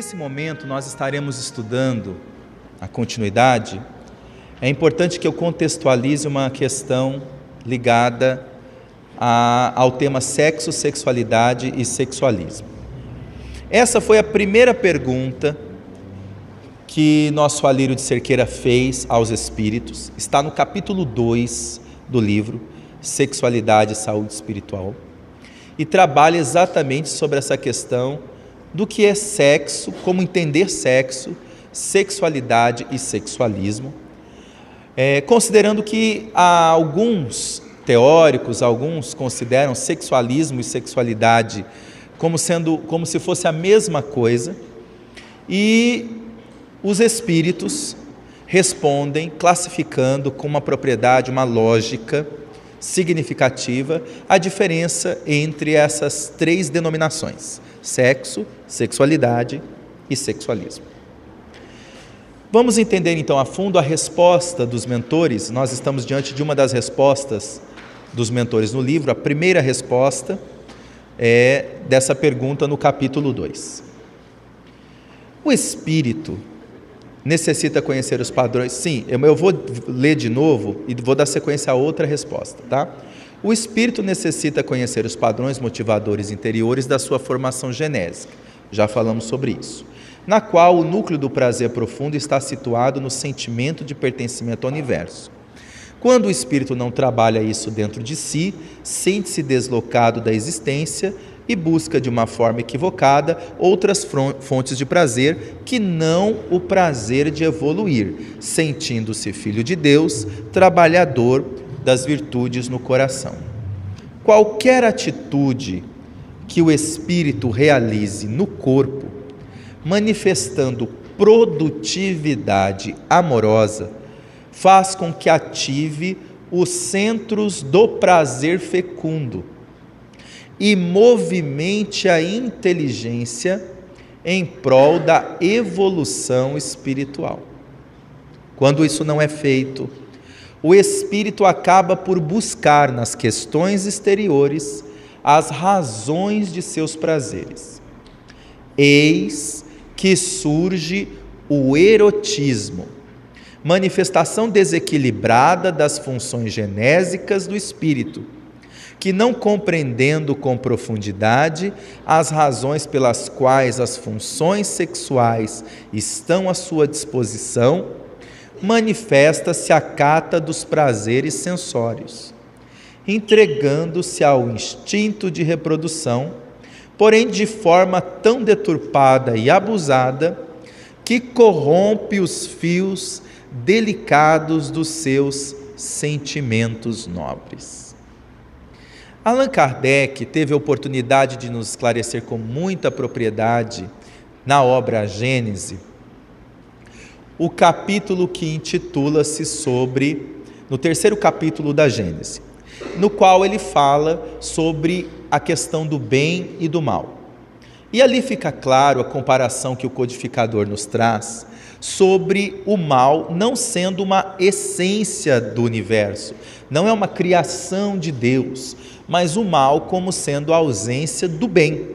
Nesse momento, nós estaremos estudando a continuidade. É importante que eu contextualize uma questão ligada a, ao tema sexo, sexualidade e sexualismo. Essa foi a primeira pergunta que nosso Alírio de Cerqueira fez aos espíritos, está no capítulo 2 do livro Sexualidade e Saúde Espiritual, e trabalha exatamente sobre essa questão do que é sexo, como entender sexo, sexualidade e sexualismo, é, considerando que alguns teóricos, alguns consideram sexualismo e sexualidade como sendo como se fosse a mesma coisa, e os espíritos respondem classificando com uma propriedade, uma lógica significativa a diferença entre essas três denominações: sexo, sexualidade e sexualismo. Vamos entender então a fundo a resposta dos mentores. Nós estamos diante de uma das respostas dos mentores no livro. A primeira resposta é dessa pergunta no capítulo 2. O espírito necessita conhecer os padrões? Sim, eu vou ler de novo e vou dar sequência a outra resposta, tá? O espírito necessita conhecer os padrões motivadores interiores da sua formação genésica. Já falamos sobre isso. Na qual o núcleo do prazer profundo está situado no sentimento de pertencimento ao universo. Quando o espírito não trabalha isso dentro de si, sente-se deslocado da existência e busca de uma forma equivocada outras fontes de prazer que não o prazer de evoluir, sentindo-se filho de Deus, trabalhador das virtudes no coração. Qualquer atitude que o espírito realize no corpo, manifestando produtividade amorosa, faz com que ative os centros do prazer fecundo e movimente a inteligência em prol da evolução espiritual. Quando isso não é feito, o espírito acaba por buscar nas questões exteriores as razões de seus prazeres. Eis que surge o erotismo, manifestação desequilibrada das funções genésicas do espírito, que não compreendendo com profundidade as razões pelas quais as funções sexuais estão à sua disposição, manifesta-se a cata dos prazeres sensórios, entregando-se ao instinto de reprodução, porém de forma tão deturpada e abusada que corrompe os fios delicados dos seus sentimentos nobres. Allan Kardec teve a oportunidade de nos esclarecer com muita propriedade na obra Gênese o capítulo que intitula-se sobre, no terceiro capítulo da Gênesis, no qual ele fala sobre a questão do bem e do mal. E ali fica claro a comparação que o codificador nos traz sobre o mal não sendo uma essência do universo, não é uma criação de Deus, mas o mal como sendo a ausência do bem.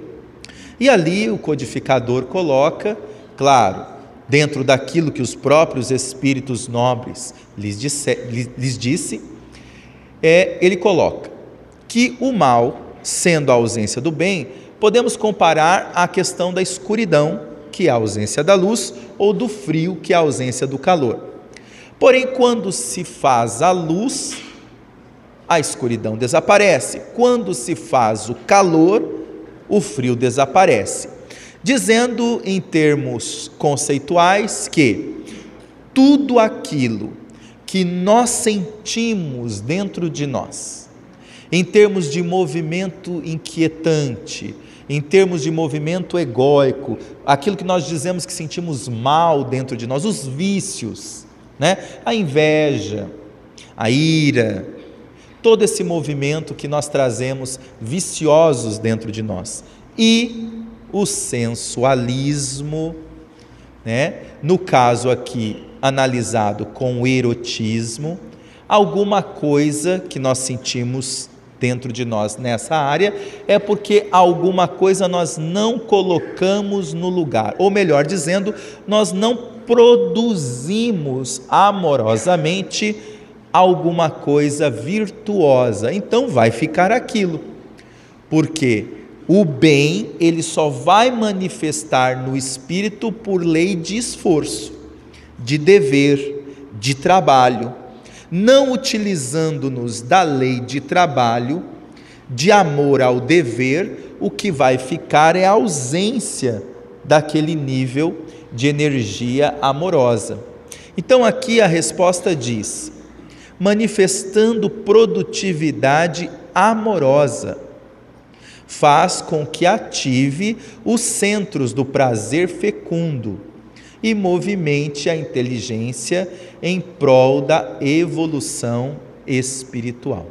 E ali o codificador coloca, claro, dentro daquilo que os próprios espíritos nobres lhes, disse, lhes disse, é, ele coloca que o mal, sendo a ausência do bem, podemos comparar à questão da escuridão, que é a ausência da luz, ou do frio, que é a ausência do calor. Porém, quando se faz a luz, a escuridão desaparece. Quando se faz o calor, o frio desaparece dizendo em termos conceituais que tudo aquilo que nós sentimos dentro de nós, em termos de movimento inquietante, em termos de movimento egóico, aquilo que nós dizemos que sentimos mal dentro de nós, os vícios, né? a inveja, a ira, todo esse movimento que nós trazemos viciosos dentro de nós. E o sensualismo, né? no caso aqui analisado com o erotismo, alguma coisa que nós sentimos dentro de nós nessa área, é porque alguma coisa nós não colocamos no lugar, ou melhor dizendo, nós não produzimos amorosamente alguma coisa virtuosa. Então vai ficar aquilo. Porque o bem, ele só vai manifestar no espírito por lei de esforço, de dever, de trabalho não utilizando-nos da lei de trabalho, de amor ao dever, o que vai ficar é a ausência daquele nível de energia amorosa. Então aqui a resposta diz: manifestando produtividade amorosa, faz com que ative os centros do prazer fecundo e movimente a inteligência em prol da evolução espiritual.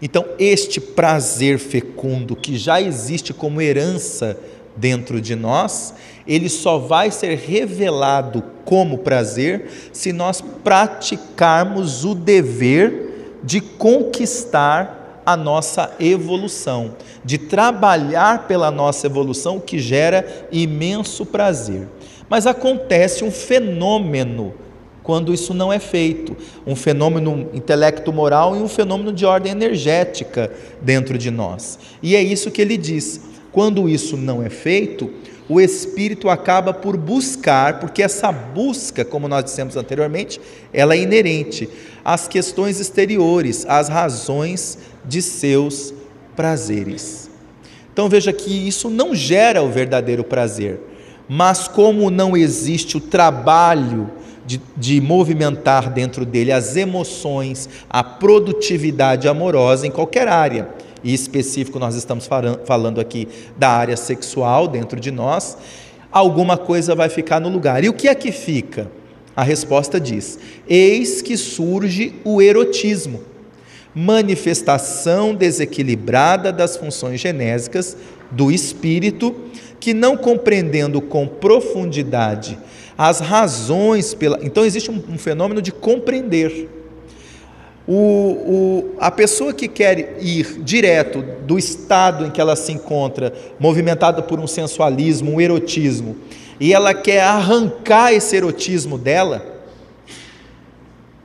Então, este prazer fecundo que já existe como herança dentro de nós, ele só vai ser revelado como prazer se nós praticarmos o dever de conquistar a nossa evolução, de trabalhar pela nossa evolução, que gera imenso prazer. Mas acontece um fenômeno quando isso não é feito, um fenômeno intelecto-moral e um fenômeno de ordem energética dentro de nós. E é isso que ele diz. Quando isso não é feito, o espírito acaba por buscar, porque essa busca, como nós dissemos anteriormente, ela é inerente às questões exteriores, às razões de seus prazeres. Então veja que isso não gera o verdadeiro prazer mas como não existe o trabalho de, de, movimentar dentro dele as emoções, a produtividade amorosa em qualquer área, e específico nós estamos falando aqui da área sexual dentro de nós, alguma coisa vai ficar no lugar. E o que é que fica? A resposta diz: eis que surge o erotismo, manifestação desequilibrada das funções genésicas do espírito que não compreendendo com profundidade as razões pela. Então existe um, um fenômeno de compreender. O, o, a pessoa que quer ir direto do estado em que ela se encontra, movimentada por um sensualismo, um erotismo, e ela quer arrancar esse erotismo dela,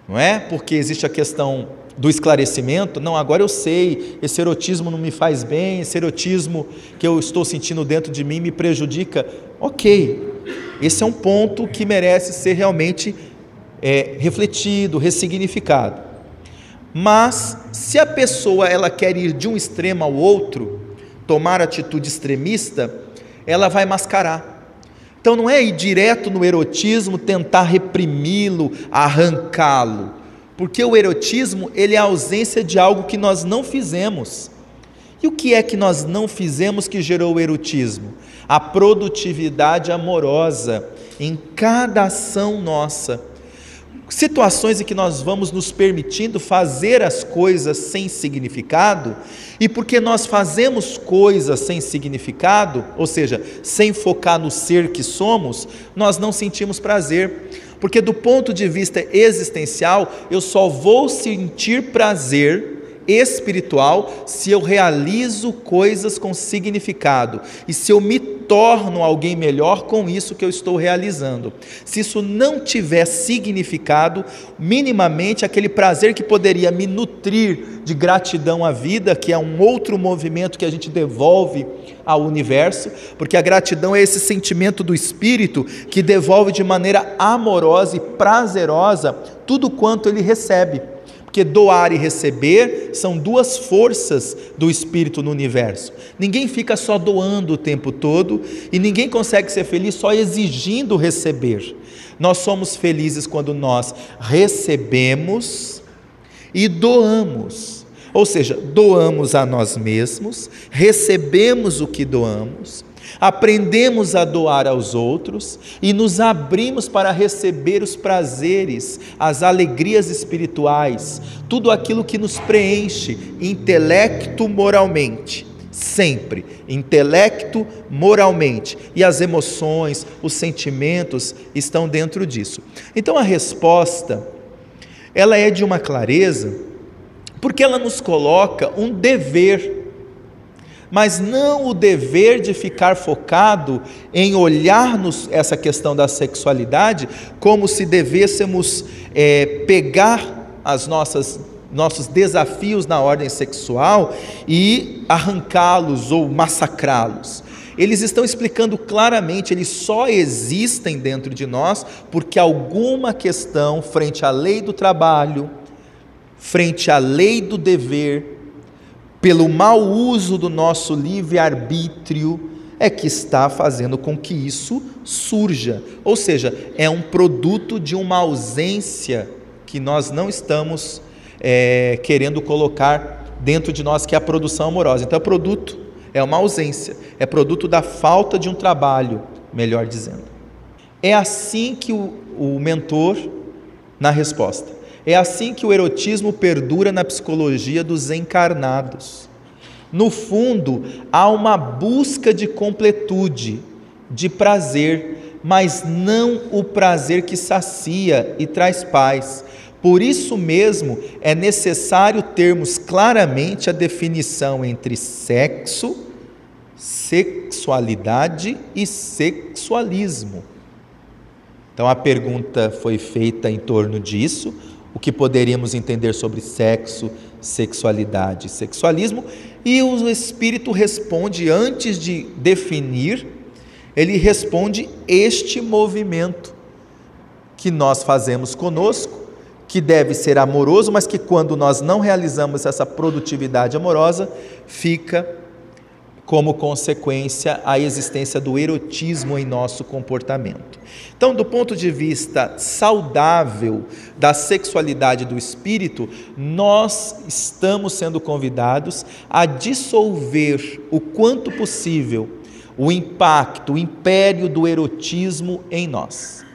não é? Porque existe a questão do esclarecimento, não, agora eu sei, esse erotismo não me faz bem, esse erotismo que eu estou sentindo dentro de mim me prejudica. Ok, esse é um ponto que merece ser realmente é, refletido, ressignificado. Mas se a pessoa ela quer ir de um extremo ao outro, tomar atitude extremista, ela vai mascarar. Então não é ir direto no erotismo, tentar reprimi-lo, arrancá-lo porque o erotismo, ele é a ausência de algo que nós não fizemos. E o que é que nós não fizemos que gerou o erotismo? A produtividade amorosa em cada ação nossa. Situações em que nós vamos nos permitindo fazer as coisas sem significado, e porque nós fazemos coisas sem significado, ou seja, sem focar no ser que somos, nós não sentimos prazer. Porque, do ponto de vista existencial, eu só vou sentir prazer espiritual se eu realizo coisas com significado e se eu me torno alguém melhor com isso que eu estou realizando. Se isso não tiver significado, minimamente aquele prazer que poderia me nutrir de gratidão à vida, que é um outro movimento que a gente devolve ao universo, porque a gratidão é esse sentimento do espírito que devolve de maneira amorosa e prazerosa tudo quanto ele recebe. Porque doar e receber são duas forças do espírito no universo. Ninguém fica só doando o tempo todo e ninguém consegue ser feliz só exigindo receber. Nós somos felizes quando nós recebemos e doamos. Ou seja, doamos a nós mesmos, recebemos o que doamos, aprendemos a doar aos outros e nos abrimos para receber os prazeres, as alegrias espirituais, tudo aquilo que nos preenche intelecto moralmente. Sempre, intelecto, moralmente, e as emoções, os sentimentos estão dentro disso. Então a resposta, ela é de uma clareza Porque ela nos coloca um dever mas não o dever de ficar focado em olhar-nos essa questão da sexualidade como se devêssemos é, pegar as nossas nossos desafios na ordem sexual e arrancá-los ou massacrá-los. Eles estão explicando claramente, eles só existem dentro de nós porque alguma questão frente à lei do trabalho, frente à lei do dever, pelo mau uso do nosso livre-arbítrio, é que está fazendo com que isso surja. Ou seja, é um produto de uma ausência que nós não estamos é, querendo colocar dentro de nós, que é a produção amorosa. Então, é produto, é uma ausência, é produto da falta de um trabalho, melhor dizendo. É assim que o, o mentor, na resposta, é assim que o erotismo perdura na psicologia dos encarnados. No fundo, há uma busca de completude, de prazer, mas não o prazer que sacia e traz paz. Por isso mesmo é necessário termos claramente a definição entre sexo, sexualidade e sexualismo. Então a pergunta foi feita em torno disso o que poderíamos entender sobre sexo, sexualidade, sexualismo, e o Espírito responde antes de definir, ele responde este movimento que nós fazemos conosco, que deve ser amoroso, mas que quando nós não realizamos essa produtividade amorosa, fica como consequência a existência do erotismo em nosso comportamento. Então, do ponto de vista saudável da sexualidade do espírito, nós estamos sendo convidados a dissolver o quanto possível o impacto, o império do erotismo em nós.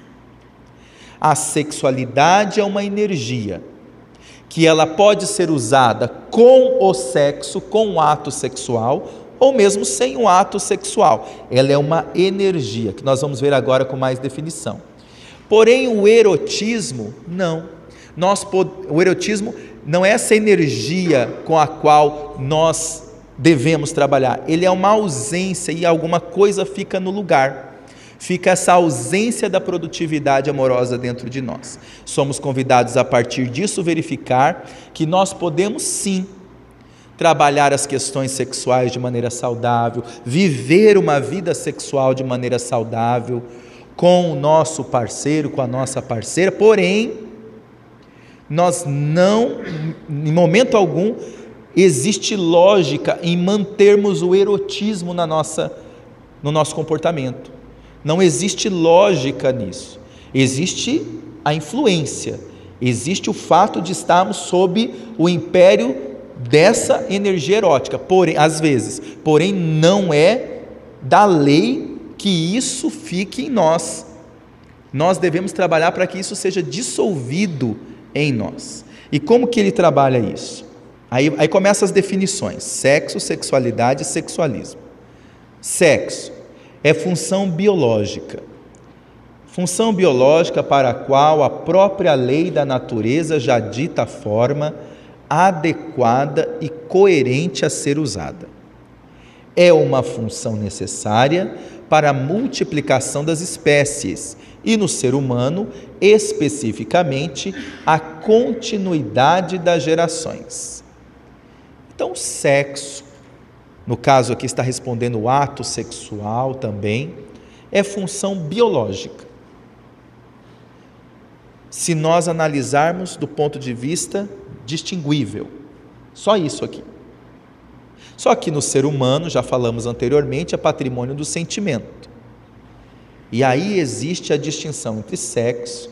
A sexualidade é uma energia que ela pode ser usada com o sexo, com o ato sexual, ou mesmo sem um ato sexual. Ela é uma energia, que nós vamos ver agora com mais definição. Porém, o erotismo, não. Nós, o erotismo não é essa energia com a qual nós devemos trabalhar. Ele é uma ausência e alguma coisa fica no lugar. Fica essa ausência da produtividade amorosa dentro de nós. Somos convidados a partir disso verificar que nós podemos sim trabalhar as questões sexuais de maneira saudável, viver uma vida sexual de maneira saudável com o nosso parceiro, com a nossa parceira, porém, nós não, em momento algum, existe lógica em mantermos o erotismo na nossa, no nosso comportamento. Não existe lógica nisso. Existe a influência, existe o fato de estarmos sob o império dessa energia erótica, porém, às vezes, porém não é da lei que isso fique em nós. Nós devemos trabalhar para que isso seja dissolvido em nós. E como que ele trabalha isso? Aí, aí começam as definições: sexo, sexualidade e sexualismo. Sexo é função biológica. Função biológica para a qual a própria lei da natureza já dita forma adequada e coerente a ser usada. É uma função necessária para a multiplicação das espécies e, no ser humano, especificamente, a continuidade das gerações. Então, sexo, no caso aqui está respondendo o ato sexual também, é função biológica. Se nós analisarmos do ponto de vista distinguível. Só isso aqui. Só que no ser humano, já falamos anteriormente, é patrimônio do sentimento. E aí existe a distinção entre sexo,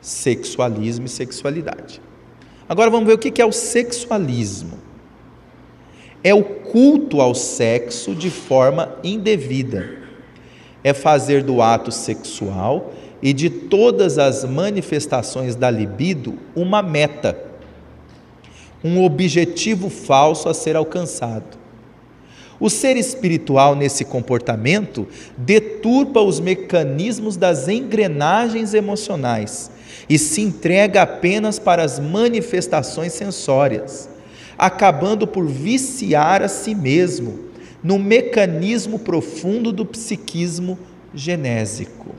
sexualismo e sexualidade. Agora vamos ver o que é o sexualismo. É o culto ao sexo de forma indevida. É fazer do ato sexual e de todas as manifestações da libido uma meta, um objetivo falso a ser alcançado. O ser espiritual nesse comportamento deturpa os mecanismos das engrenagens emocionais, e se entrega apenas para as manifestações sensórias, acabando por viciar a si mesmo no mecanismo profundo do psiquismo genésico,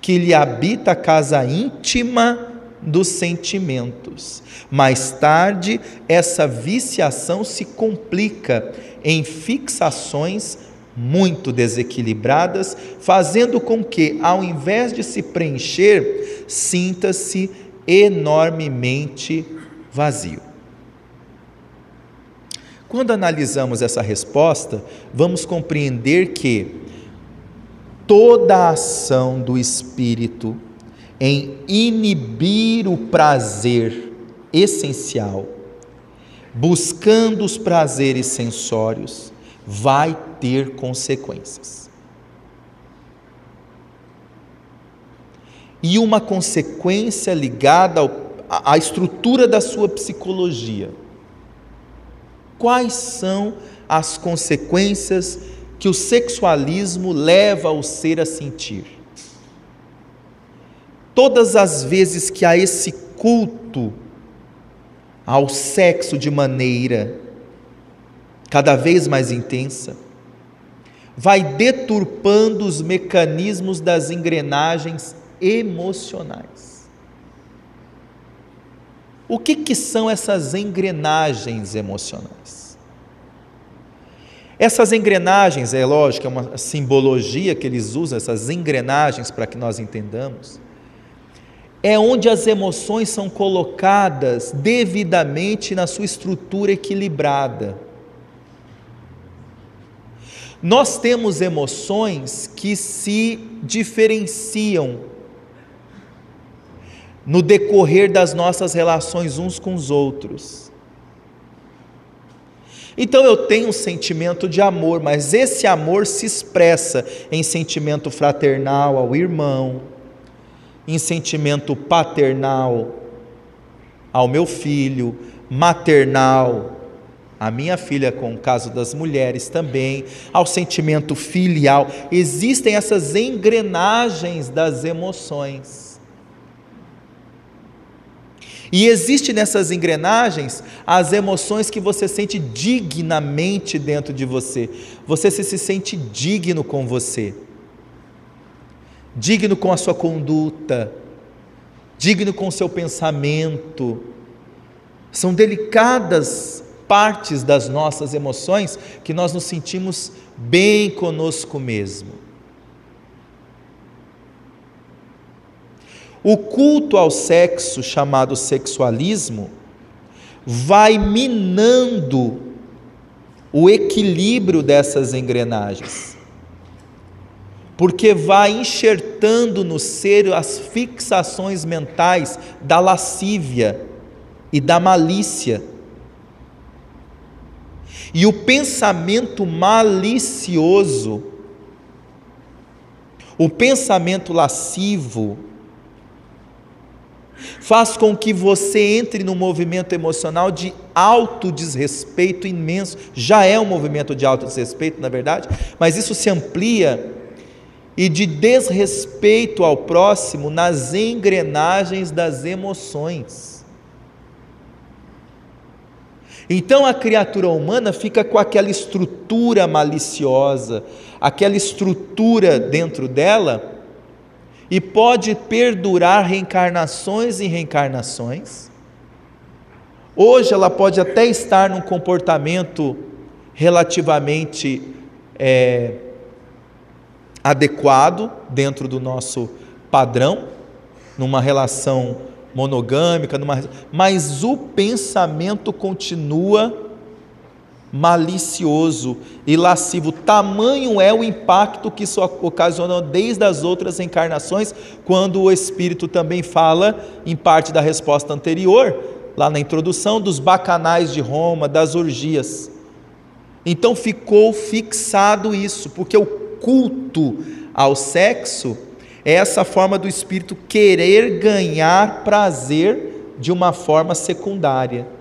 que lhe habita a casa íntima dos sentimentos. Mais tarde, essa viciação se complica em fixações muito desequilibradas, fazendo com que, ao invés de se preencher, sinta-se enormemente vazio. Quando analisamos essa resposta, vamos compreender que toda a ação do espírito em inibir o prazer essencial, buscando os prazeres sensórios, vai ter consequências. E uma consequência ligada ao, à estrutura da sua psicologia. Quais são as consequências que o sexualismo leva o ser a sentir? Todas as vezes que há esse culto ao sexo de maneira cada vez mais intensa, vai deturpando os mecanismos das engrenagens emocionais. O que, que são essas engrenagens emocionais? Essas engrenagens, é lógico, é uma simbologia que eles usam, essas engrenagens, para que nós entendamos, é onde as emoções são colocadas devidamente na sua estrutura equilibrada. Nós temos emoções que se diferenciam no decorrer das nossas relações uns com os outros. Então eu tenho um sentimento de amor, mas esse amor se expressa em sentimento fraternal ao irmão, em sentimento paternal ao meu filho, maternal a minha filha, com o caso das mulheres também, ao sentimento filial. Existem essas engrenagens das emoções. E existe nessas engrenagens as emoções que você sente dignamente dentro de você. Você se, se sente digno com você, digno com a sua conduta, digno com o seu pensamento. São delicadas partes das nossas emoções que nós nos sentimos bem conosco mesmo. O culto ao sexo, chamado sexualismo, vai minando o equilíbrio dessas engrenagens, porque vai enxertando no ser as fixações mentais da lascívia e da malícia. E o pensamento malicioso, o pensamento lascivo, faz com que você entre num movimento emocional de autodesrespeito imenso. Já é um movimento de autodesrespeito, na verdade, mas isso se amplia e de desrespeito ao próximo nas engrenagens das emoções. Então a criatura humana fica com aquela estrutura maliciosa, aquela estrutura dentro dela, e pode perdurar reencarnações e reencarnações. Hoje ela pode até estar num comportamento relativamente é, adequado dentro do nosso padrão, numa relação monogâmica, numa... mas o pensamento continua malicioso e lascivo. Tamanho é o impacto que isso ocasiona desde as outras encarnações, quando o Espírito também fala, em parte da resposta anterior, lá na introdução, dos bacanais de Roma, das orgias. Então ficou fixado isso, porque o culto ao sexo é essa forma do espírito querer ganhar prazer de uma forma secundária.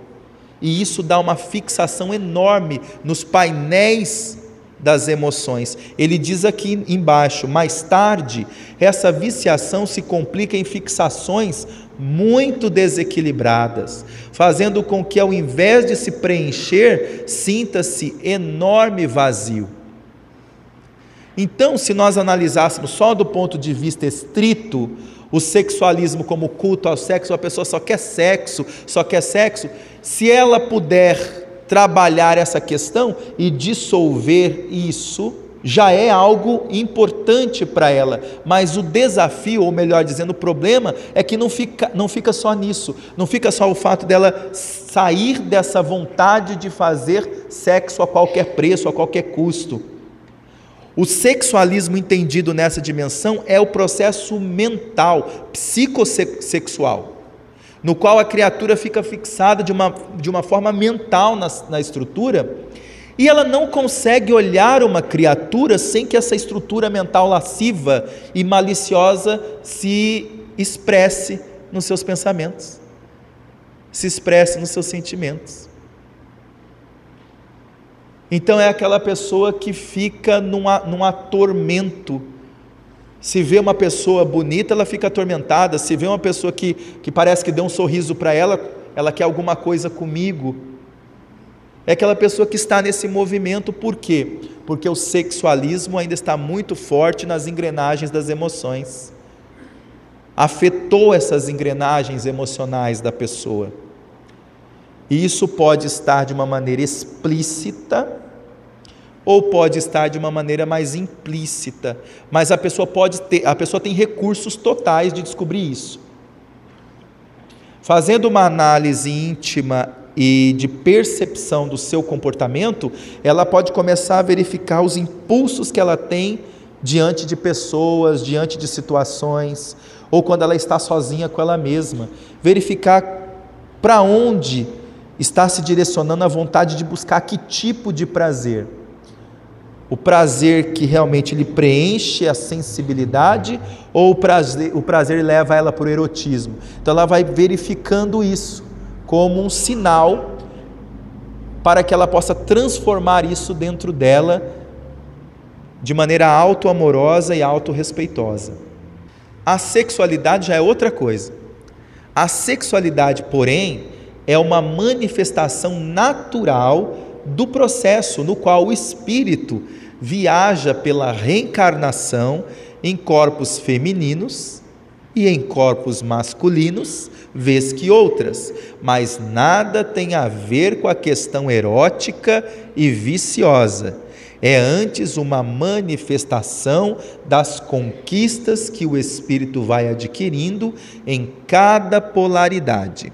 E isso dá uma fixação enorme nos painéis das emoções. Ele diz aqui embaixo: mais tarde, essa viciação se complica em fixações muito desequilibradas, fazendo com que, ao invés de se preencher, sinta-se enorme vazio. Então, se nós analisássemos só do ponto de vista estrito, o sexualismo como culto ao sexo, a pessoa só quer sexo, só quer sexo, se ela puder trabalhar essa questão e dissolver isso, já é algo importante para ela, mas o desafio, ou melhor dizendo, o problema é que não fica, não fica só nisso, não fica só o fato dela sair dessa vontade de fazer sexo a qualquer preço, a qualquer custo. O sexualismo entendido nessa dimensão é o processo mental, psicossexual no qual a criatura fica fixada de uma, de uma forma mental na, na estrutura, e ela não consegue olhar uma criatura sem que essa estrutura mental lasciva e maliciosa se expresse nos seus pensamentos, se expresse nos seus sentimentos. Então é aquela pessoa que fica num, num atormento se vê uma pessoa bonita, ela fica atormentada. Se vê uma pessoa que, que parece que deu um sorriso para ela, ela quer alguma coisa comigo. É aquela pessoa que está nesse movimento, por quê? Porque o sexualismo ainda está muito forte nas engrenagens das emoções. Afetou essas engrenagens emocionais da pessoa. E isso pode estar de uma maneira explícita ou pode estar de uma maneira mais implícita, mas a pessoa pode ter, a pessoa tem recursos totais de descobrir isso. Fazendo uma análise íntima e de percepção do seu comportamento, ela pode começar a verificar os impulsos que ela tem diante de pessoas, diante de situações, ou quando ela está sozinha com ela mesma, verificar para onde está se direcionando a vontade de buscar que tipo de prazer o prazer que realmente lhe preenche a sensibilidade ou o prazer, o prazer leva ela para o erotismo. Então ela vai verificando isso como um sinal para que ela possa transformar isso dentro dela de maneira auto-amorosa e auto-respeitosa. A sexualidade já é outra coisa. A sexualidade, porém, é uma manifestação natural do processo no qual o espírito viaja pela reencarnação em corpos femininos e em corpos masculinos, vez que outras, mas nada tem a ver com a questão erótica e viciosa. É antes uma manifestação das conquistas que o espírito vai adquirindo em cada polaridade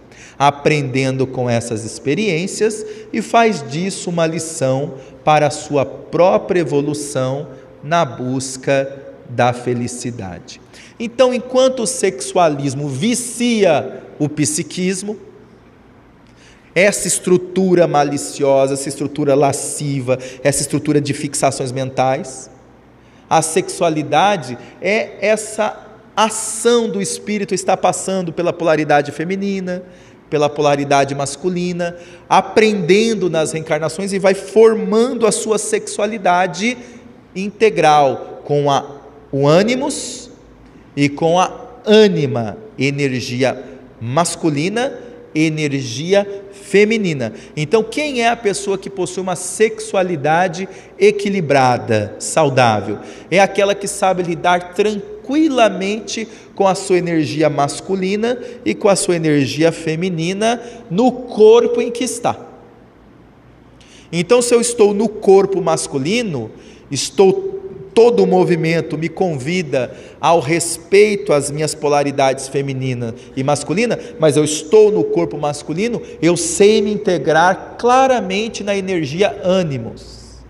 aprendendo com essas experiências e faz disso uma lição para a sua própria evolução na busca da felicidade. Então, enquanto o sexualismo vicia o psiquismo, essa estrutura maliciosa, essa estrutura lasciva, essa estrutura de fixações mentais, a sexualidade é essa ação do espírito está passando pela polaridade feminina, pela polaridade masculina, aprendendo nas reencarnações e vai formando a sua sexualidade integral com a, o ânimos e com a ânima, energia masculina, energia feminina. Então, quem é a pessoa que possui uma sexualidade equilibrada, saudável? É aquela que sabe lidar tranquilamente com a sua energia masculina e com a sua energia feminina no corpo em que está. Então, se eu estou no corpo masculino, estou todo o movimento me convida ao respeito às minhas polaridades feminina e masculina, mas eu estou no corpo masculino, eu sei me integrar claramente na energia ânimos,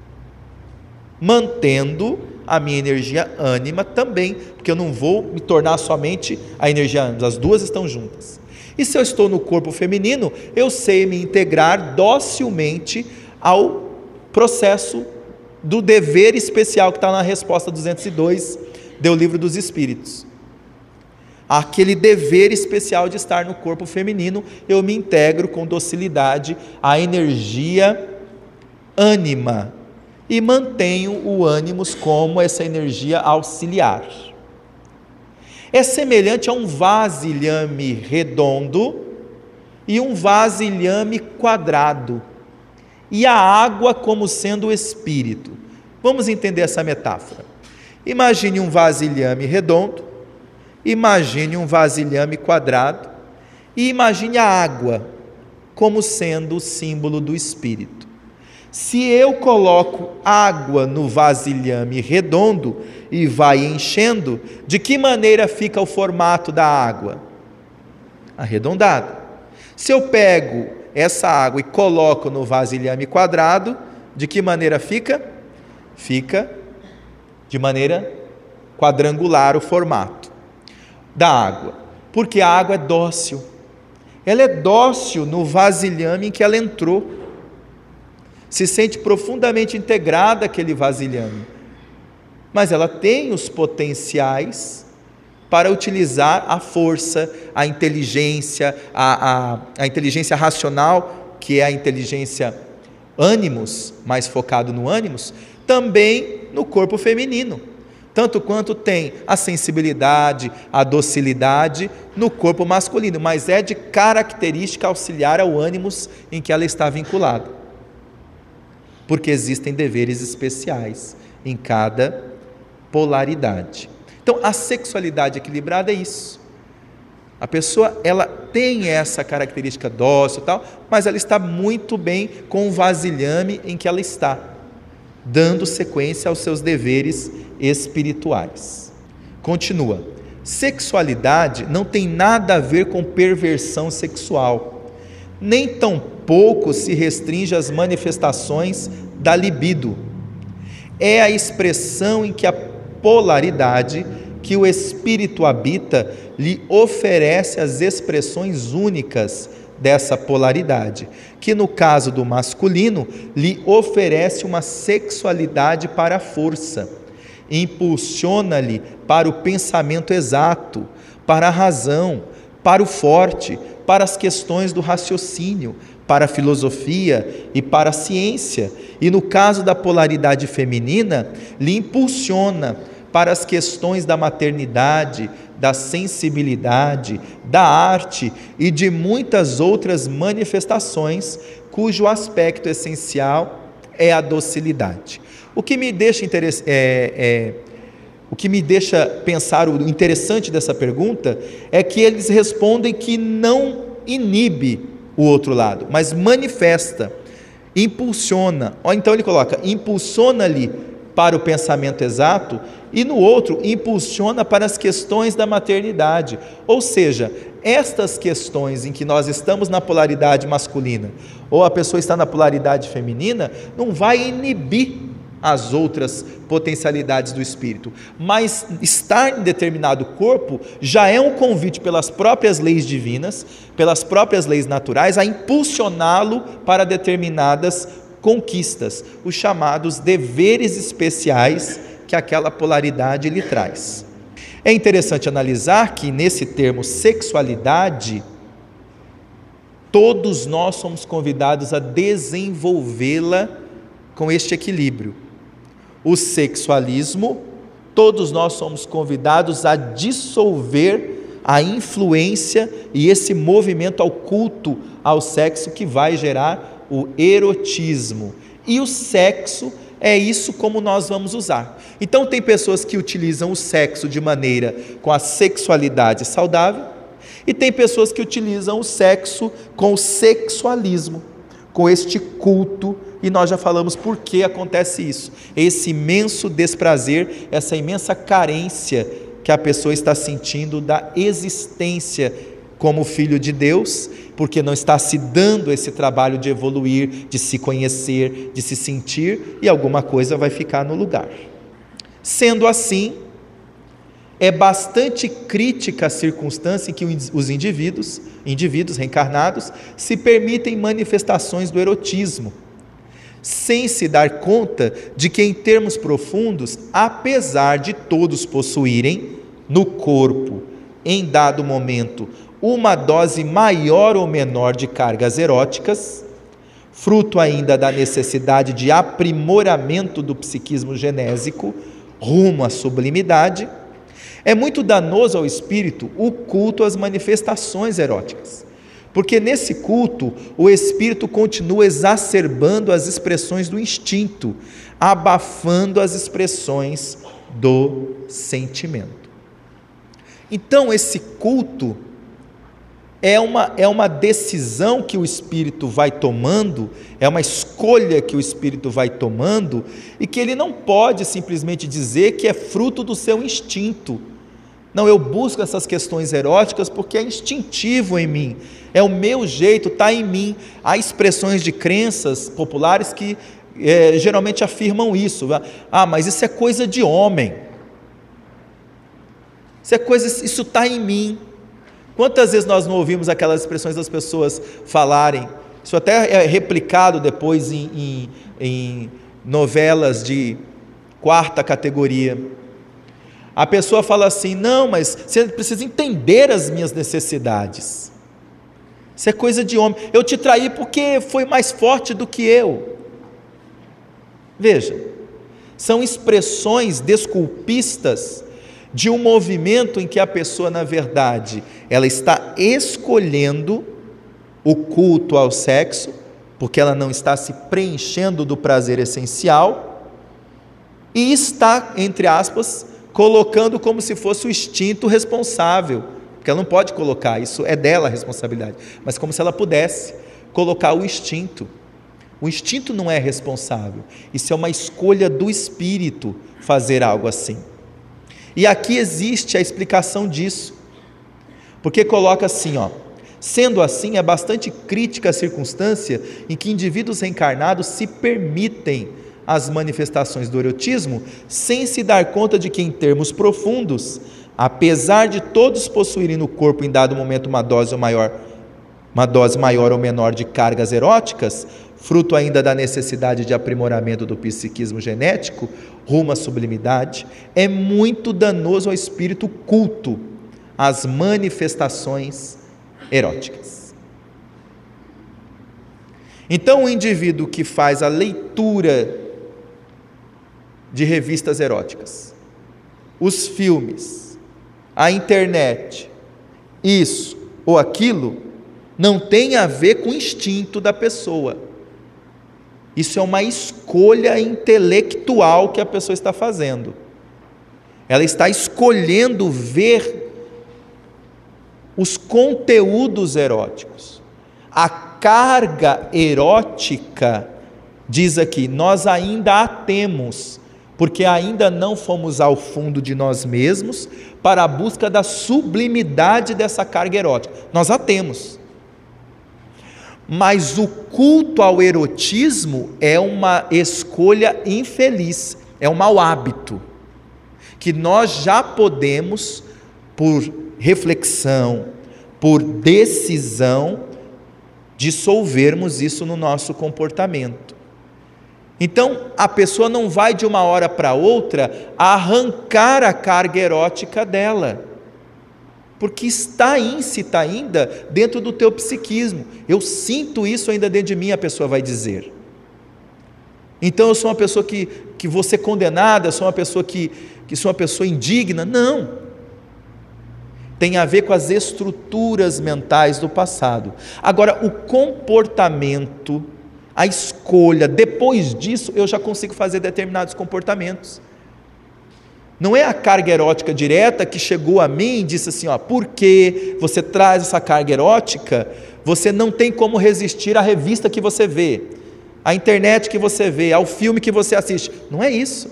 mantendo a minha energia ânima também, porque eu não vou me tornar somente a energia ânima, as duas estão juntas. E se eu estou no corpo feminino, eu sei me integrar docilmente ao processo do dever especial que está na resposta 202 do Livro dos Espíritos. Aquele dever especial de estar no corpo feminino, eu me integro com docilidade à energia ânima e mantenho o ânimos como essa energia auxiliar. É semelhante a um vasilhame redondo e um vasilhame quadrado, e a água como sendo o espírito. Vamos entender essa metáfora. Imagine um vasilhame redondo, imagine um vasilhame quadrado, e imagine a água como sendo o símbolo do espírito. Se eu coloco água no vasilhame redondo e vai enchendo, de que maneira fica o formato da água? Arredondado. Se eu pego essa água e coloco no vasilhame quadrado, de que maneira fica? Fica de maneira quadrangular o formato da água, porque a água é dócil. Ela é dócil no vasilhame em que ela entrou. Se sente profundamente integrada àquele vasilhame. Mas ela tem os potenciais para utilizar a força, a inteligência, a, a, a inteligência racional, que é a inteligência ânimos, mais focado no ânimos, também no corpo feminino. Tanto quanto tem a sensibilidade, a docilidade no corpo masculino, mas é de característica auxiliar ao ânimos em que ela está vinculada. Porque existem deveres especiais em cada polaridade. Então, a sexualidade equilibrada é isso. A pessoa, ela tem essa característica dócil tal, mas ela está muito bem com o vasilhame em que ela está, dando sequência aos seus deveres espirituais. Continua. Sexualidade não tem nada a ver com perversão sexual, nem tampouco se restringe às manifestações da libido. É a expressão em que a polaridade que o espírito habita lhe oferece as expressões únicas dessa polaridade, que no caso do masculino lhe oferece uma sexualidade para a força, impulsiona-lhe para o pensamento exato, para a razão, para o forte, para as questões do raciocínio, para a filosofia e para a ciência. E no caso da polaridade feminina, lhe impulsiona para as questões da maternidade, da sensibilidade, da arte e de muitas outras manifestações cujo aspecto essencial é a docilidade. O que me deixa é, é, o que me deixa pensar o interessante dessa pergunta é que eles respondem que não inibe o outro lado, mas manifesta, impulsiona. Então ele coloca, impulsiona-lhe para o pensamento exato e no outro impulsiona para as questões da maternidade. Ou seja, estas questões em que nós estamos na polaridade masculina ou a pessoa está na polaridade feminina, não vai inibir as outras potencialidades do espírito, mas estar em determinado corpo já é um convite pelas próprias leis divinas, pelas próprias leis naturais a impulsioná-lo para determinadas conquistas, os chamados deveres especiais que aquela polaridade lhe traz. É interessante analisar que nesse termo sexualidade, todos nós somos convidados a desenvolvê-la com este equilíbrio. O sexualismo, todos nós somos convidados a dissolver a influência e esse movimento ao culto ao sexo que vai gerar o erotismo. E o sexo é isso como nós vamos usar. Então, tem pessoas que utilizam o sexo de maneira com a sexualidade saudável, e tem pessoas que utilizam o sexo com o sexualismo, com este culto, e nós já falamos por que acontece isso. Esse imenso desprazer, essa imensa carência que a pessoa está sentindo da existência como filho de Deus, porque não está se dando esse trabalho de evoluir, de se conhecer, de se sentir, e alguma coisa vai ficar no lugar. Sendo assim, é bastante crítica a circunstância em que os indivíduos, indivíduos reencarnados, se permitem manifestações do erotismo, sem se dar conta de que, em termos profundos, apesar de todos possuírem no corpo, em dado momento, uma dose maior ou menor de cargas eróticas, fruto ainda da necessidade de aprimoramento do psiquismo genésico rumo à sublimidade, é muito danoso ao espírito o culto às manifestações eróticas. Porque nesse culto, o espírito continua exacerbando as expressões do instinto, abafando as expressões do sentimento. Então, esse culto é uma, é uma decisão que o espírito vai tomando, é uma escolha que o espírito vai tomando, e que ele não pode simplesmente dizer que é fruto do seu instinto. Não, eu busco essas questões eróticas porque é instintivo em mim, é o meu jeito, está em mim. Há expressões de crenças populares que é, geralmente afirmam isso. Ah, mas isso é coisa de homem. Isso é coisa, isso está em mim. Quantas vezes nós não ouvimos aquelas expressões das pessoas falarem? Isso até é replicado depois em, em, em novelas de quarta categoria. A pessoa fala assim: não, mas você precisa entender as minhas necessidades. Isso é coisa de homem. Eu te traí porque foi mais forte do que eu. Veja, são expressões desculpistas de um movimento em que a pessoa, na verdade, ela está escolhendo o culto ao sexo, porque ela não está se preenchendo do prazer essencial, e está, entre aspas, colocando como se fosse o instinto responsável, porque ela não pode colocar, isso é dela a responsabilidade, mas como se ela pudesse colocar o instinto. O instinto não é responsável, isso é uma escolha do espírito fazer algo assim. E aqui existe a explicação disso. Porque coloca assim, ó: Sendo assim, é bastante crítica a circunstância em que indivíduos reencarnados se permitem as manifestações do erotismo sem se dar conta de que, em termos profundos, apesar de todos possuírem no corpo em dado momento uma dose maior, uma dose maior ou menor de cargas eróticas, fruto ainda da necessidade de aprimoramento do psiquismo genético, rumo à sublimidade, é muito danoso ao espírito culto, às manifestações eróticas. Então, o indivíduo que faz a leitura de revistas eróticas, os filmes, a internet, isso ou aquilo, não tem a ver com o instinto da pessoa isso é uma escolha intelectual que a pessoa está fazendo. Ela está escolhendo ver os conteúdos eróticos. A carga erótica, diz aqui, nós ainda a temos, porque ainda não fomos ao fundo de nós mesmos para a busca da sublimidade dessa carga erótica. Nós a temos. Mas o culto ao erotismo é uma escolha infeliz, é um mau hábito, que nós já podemos, por reflexão, por decisão, dissolvermos isso no nosso comportamento. Então, a pessoa não vai de uma hora para outra arrancar a carga erótica dela porque está íncita ainda dentro do teu psiquismo. Eu sinto isso ainda dentro de mim, a pessoa vai dizer. Então eu sou uma pessoa que, que vou ser condenada, sou uma pessoa que, que sou uma pessoa indigna. Não. Tem a ver com as estruturas mentais do passado. Agora, o comportamento, a escolha, depois disso eu já consigo fazer determinados comportamentos. Não é a carga erótica direta que chegou a mim e disse assim: ó, porque você traz essa carga erótica, você não tem como resistir à revista que você vê, à internet que você vê, ao filme que você assiste. Não é isso.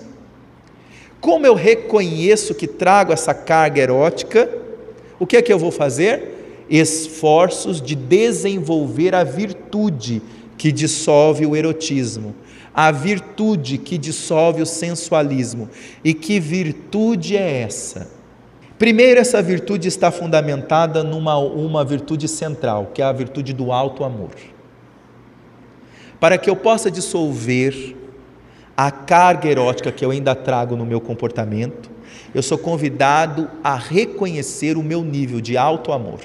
Como eu reconheço que trago essa carga erótica, o que é que eu vou fazer? Esforços de desenvolver a virtude que dissolve o erotismo a virtude que dissolve o sensualismo. E que virtude é essa? Primeiro, essa virtude está fundamentada numa uma virtude central, que é a virtude do alto amor. Para que eu possa dissolver a carga erótica que eu ainda trago no meu comportamento, eu sou convidado a reconhecer o meu nível de alto amor.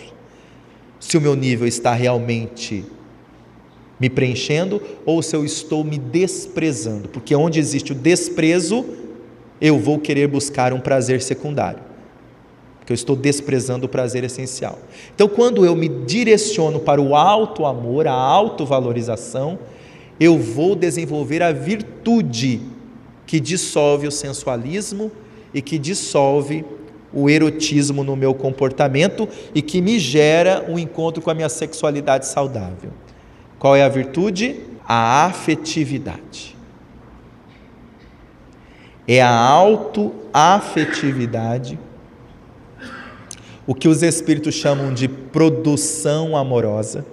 Se o meu nível está realmente me preenchendo ou se eu estou me desprezando, porque onde existe o desprezo, eu vou querer buscar um prazer secundário, porque eu estou desprezando o prazer essencial. Então, quando eu me direciono para o alto amor, a autovalorização, eu vou desenvolver a virtude que dissolve o sensualismo e que dissolve o erotismo no meu comportamento e que me gera um encontro com a minha sexualidade saudável. Qual é a virtude? A afetividade. É a autoafetividade, o que os espíritos chamam de produção amorosa.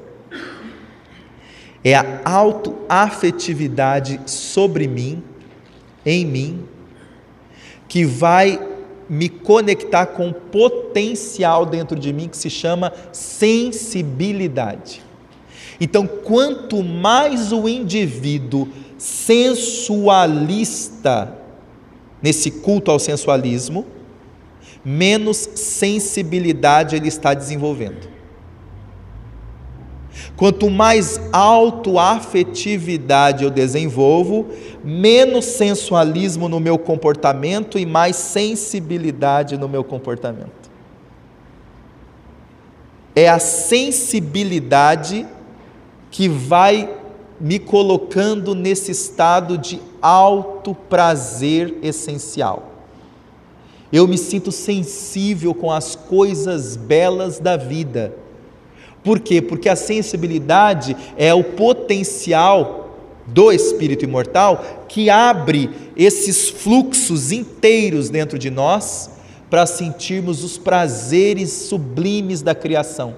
É a autoafetividade sobre mim, em mim, que vai me conectar com um potencial dentro de mim que se chama sensibilidade. Então, quanto mais o indivíduo sensualista nesse culto ao sensualismo, menos sensibilidade ele está desenvolvendo. Quanto mais autoafetividade eu desenvolvo, menos sensualismo no meu comportamento e mais sensibilidade no meu comportamento. É a sensibilidade que vai me colocando nesse estado de alto prazer essencial. Eu me sinto sensível com as coisas belas da vida por quê? Porque a sensibilidade é o potencial do espírito imortal que abre esses fluxos inteiros dentro de nós para sentirmos os prazeres sublimes da criação.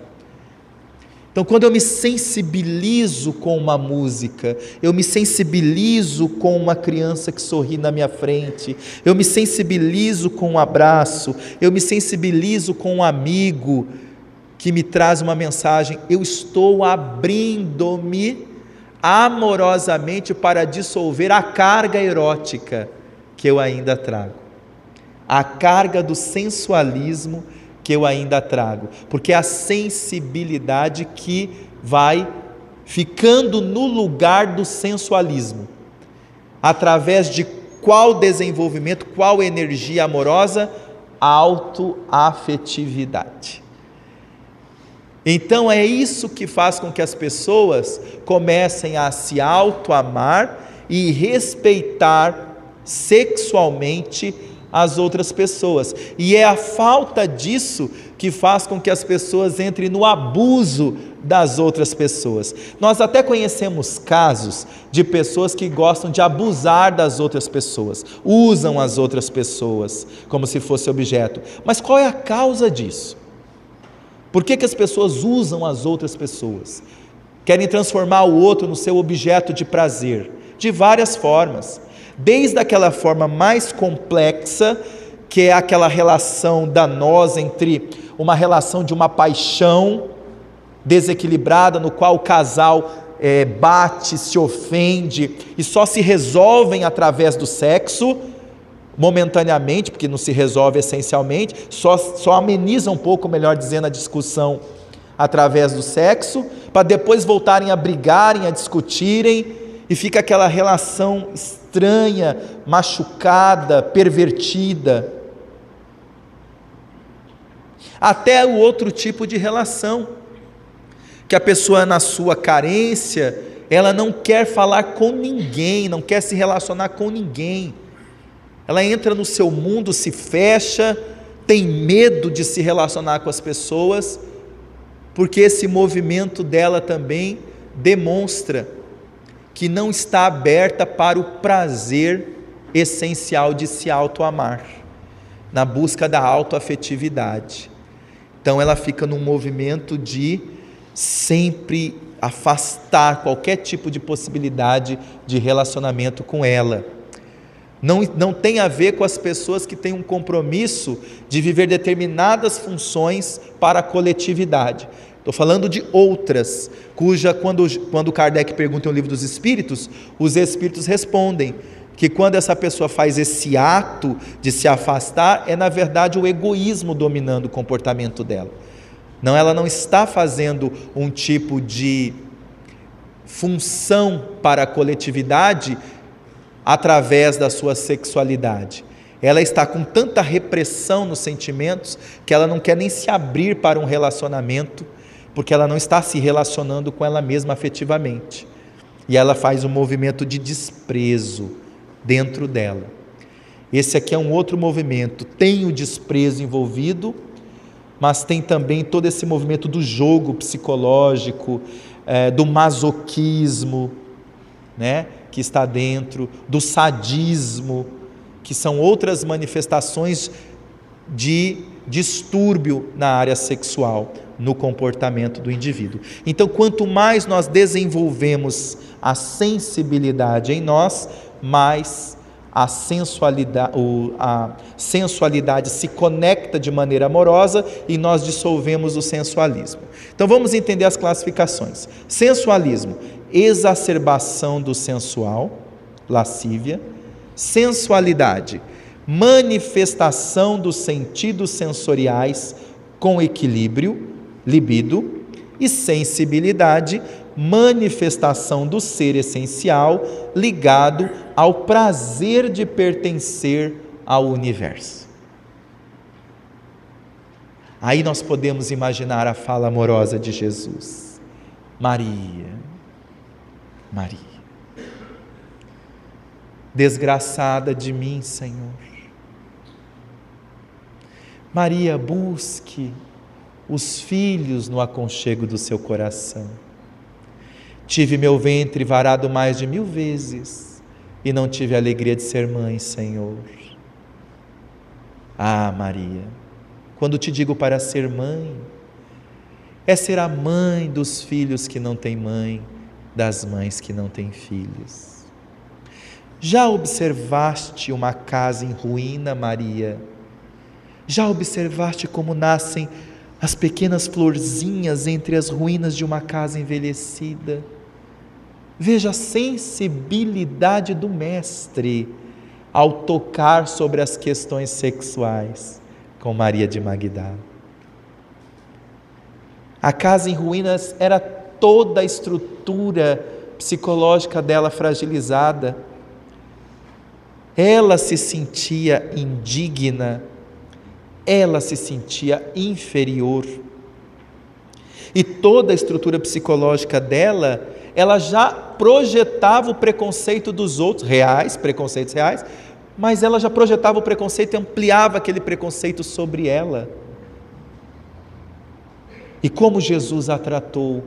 Então, quando eu me sensibilizo com uma música, eu me sensibilizo com uma criança que sorri na minha frente, eu me sensibilizo com um abraço, eu me sensibilizo com um amigo, que me traz uma mensagem, eu estou abrindo-me amorosamente para dissolver a carga erótica que eu ainda trago, a carga do sensualismo que eu ainda trago, porque é a sensibilidade que vai ficando no lugar do sensualismo, através de qual desenvolvimento, qual energia amorosa? Autoafetividade. Então é isso que faz com que as pessoas comecem a se auto-amar e respeitar sexualmente as outras pessoas. E é a falta disso que faz com que as pessoas entrem no abuso das outras pessoas. Nós até conhecemos casos de pessoas que gostam de abusar das outras pessoas, usam as outras pessoas como se fosse objeto. Mas qual é a causa disso? Por que, que as pessoas usam as outras pessoas? Querem transformar o outro no seu objeto de prazer? De várias formas. Desde aquela forma mais complexa, que é aquela relação danosa entre uma relação de uma paixão desequilibrada, no qual o casal é, bate, se ofende e só se resolvem através do sexo momentaneamente, porque não se resolve essencialmente, só, só ameniza um pouco, melhor dizendo, a discussão através do sexo, para depois voltarem a brigarem, a discutirem, e fica aquela relação estranha, machucada, pervertida. Até o outro tipo de relação, que a pessoa, na sua carência, ela não quer falar com ninguém, não quer se relacionar com ninguém ela entra no seu mundo, se fecha, tem medo de se relacionar com as pessoas, porque esse movimento dela também demonstra que não está aberta para o prazer essencial de se auto-amar, na busca da autoafetividade. Então ela fica num movimento de sempre afastar qualquer tipo de possibilidade de relacionamento com ela. Não, não tem a ver com as pessoas que têm um compromisso de viver determinadas funções para a coletividade. Estou falando de outras, cuja, quando, quando Kardec pergunta no livro dos Espíritos, os Espíritos respondem que quando essa pessoa faz esse ato de se afastar, é na verdade o egoísmo dominando o comportamento dela. Não, ela não está fazendo um tipo de função para a coletividade através da sua sexualidade. Ela está com tanta repressão nos sentimentos que ela não quer nem se abrir para um relacionamento, porque ela não está se relacionando com ela mesma afetivamente. E ela faz um movimento de desprezo dentro dela. Esse aqui é um outro movimento. Tem o desprezo envolvido, mas tem também todo esse movimento do jogo psicológico, é, do masoquismo, né, que está dentro, do sadismo, que são outras manifestações de distúrbio na área sexual, no comportamento do indivíduo. Então, quanto mais nós desenvolvemos a sensibilidade em nós, mais a sensualidade, a sensualidade se conecta de maneira amorosa e nós dissolvemos o sensualismo. Então vamos entender as classificações. Sensualismo, exacerbação do sensual, lascívia. Sensualidade, manifestação dos sentidos sensoriais com equilíbrio, libido. E sensibilidade, manifestação do ser essencial ligado ao prazer de pertencer ao universo. Aí nós podemos imaginar a fala amorosa de Jesus: Maria, Maria, desgraçada de mim, Senhor. Maria, busque os filhos no aconchego do seu coração Tive meu ventre varado mais de mil vezes e não tive a alegria de ser mãe, Senhor. Ah, Maria, quando te digo para ser mãe, é ser a mãe dos filhos que não têm mãe, das mães que não têm filhos. Já observaste uma casa em ruína, Maria? Já observaste como nascem as pequenas florzinhas entre as ruínas de uma casa envelhecida? Veja a sensibilidade do Mestre ao tocar sobre as questões sexuais com Maria de Magdala. A casa em ruínas era toda a estrutura psicológica dela fragilizada. Ela se sentia indigna, ela se sentia inferior. E toda a estrutura psicológica dela ela já projetava o preconceito dos outros, reais, preconceitos reais, mas ela já projetava o preconceito e ampliava aquele preconceito sobre ela. E como Jesus a tratou?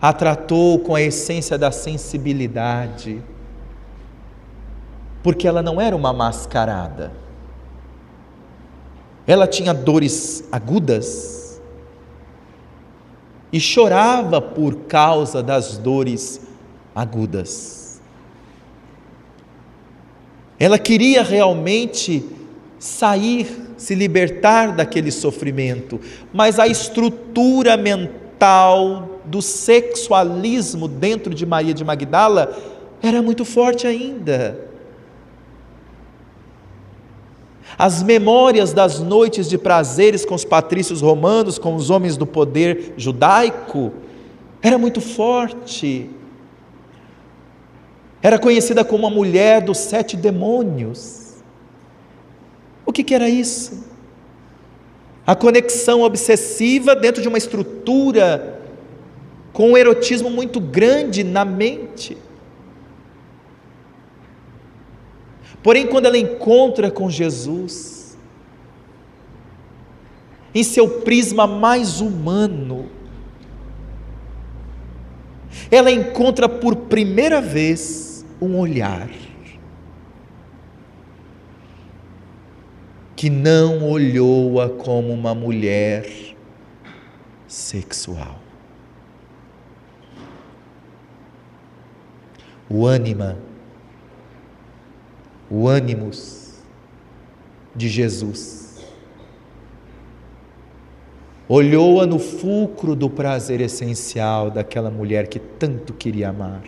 A tratou com a essência da sensibilidade, porque ela não era uma mascarada, ela tinha dores agudas, e chorava por causa das dores agudas. Ela queria realmente sair, se libertar daquele sofrimento, mas a estrutura mental do sexualismo dentro de Maria de Magdala era muito forte ainda. As memórias das noites de prazeres com os patrícios romanos, com os homens do poder judaico, era muito forte. Era conhecida como a mulher dos sete demônios. O que, que era isso? A conexão obsessiva dentro de uma estrutura com um erotismo muito grande na mente. Porém, quando ela encontra com Jesus, em seu prisma mais humano, ela encontra por primeira vez um olhar que não olhou-a como uma mulher sexual. O ânima o ânimos de Jesus. Olhou-a no fulcro do prazer essencial daquela mulher que tanto queria amar.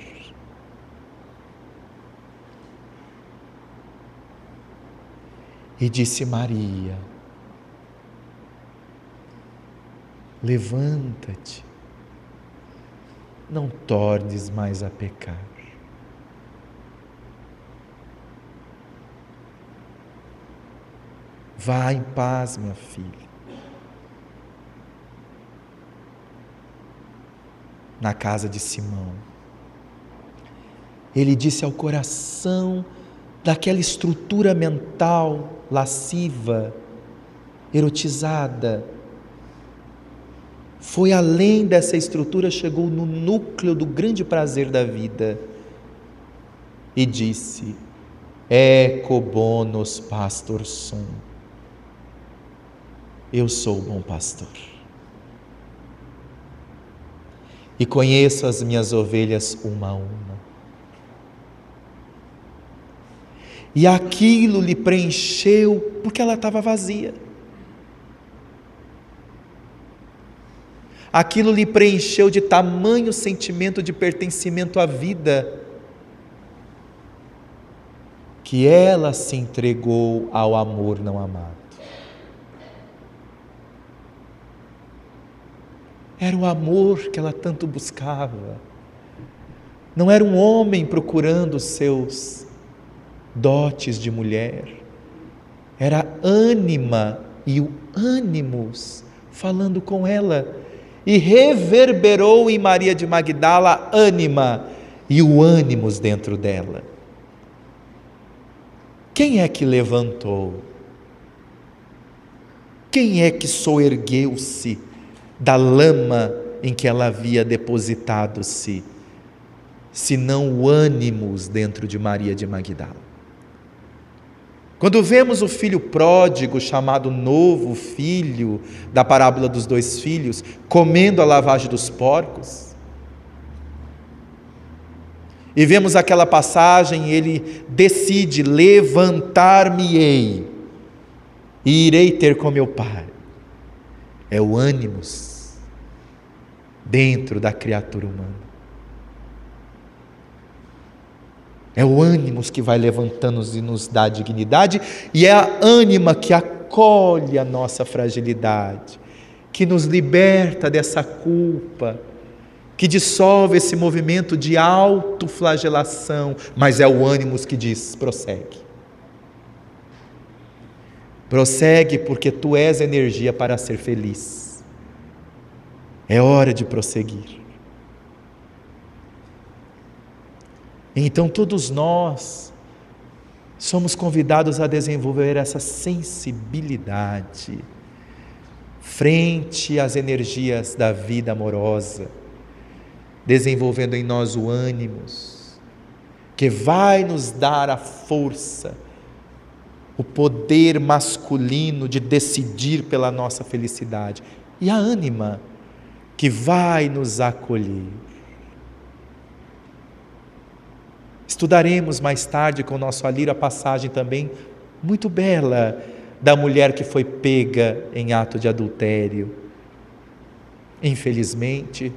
E disse Maria: Levanta-te, não tornes mais a pecar. Vá em paz, minha filha. Na casa de Simão. Ele disse ao coração daquela estrutura mental lasciva, erotizada, foi além dessa estrutura, chegou no núcleo do grande prazer da vida e disse: Eco bonus pastor sum. Eu sou o bom pastor. E conheço as minhas ovelhas uma a uma. E aquilo lhe preencheu porque ela estava vazia. Aquilo lhe preencheu de tamanho sentimento de pertencimento à vida, que ela se entregou ao amor não amado. Era o amor que ela tanto buscava. Não era um homem procurando seus dotes de mulher. Era ânima e o ânimos falando com ela e reverberou em Maria de Magdala ânima e o ânimos dentro dela. Quem é que levantou? Quem é que soergueu-se da lama em que ela havia depositado-se, senão o ânimos dentro de Maria de Magdala? Quando vemos o filho pródigo, chamado novo filho, da parábola dos dois filhos, comendo a lavagem dos porcos, e vemos aquela passagem, ele decide: levantar-me-ei e irei ter com meu pai. É o ânimos dentro da criatura humana. É o ânimos que vai levantando-nos e nos dá dignidade, e é a ânima que acolhe a nossa fragilidade, que nos liberta dessa culpa, que dissolve esse movimento de autoflagelação, mas é o ânimos que diz: prossegue. Prossegue porque tu és energia para ser feliz. É hora de prosseguir. Então todos nós somos convidados a desenvolver essa sensibilidade frente às energias da vida amorosa, desenvolvendo em nós o ânimos que vai nos dar a força, o poder masculino de decidir pela nossa felicidade e a ânima que vai nos acolher. Estudaremos mais tarde com o nosso Aliro a passagem também muito bela da mulher que foi pega em ato de adultério. Infelizmente,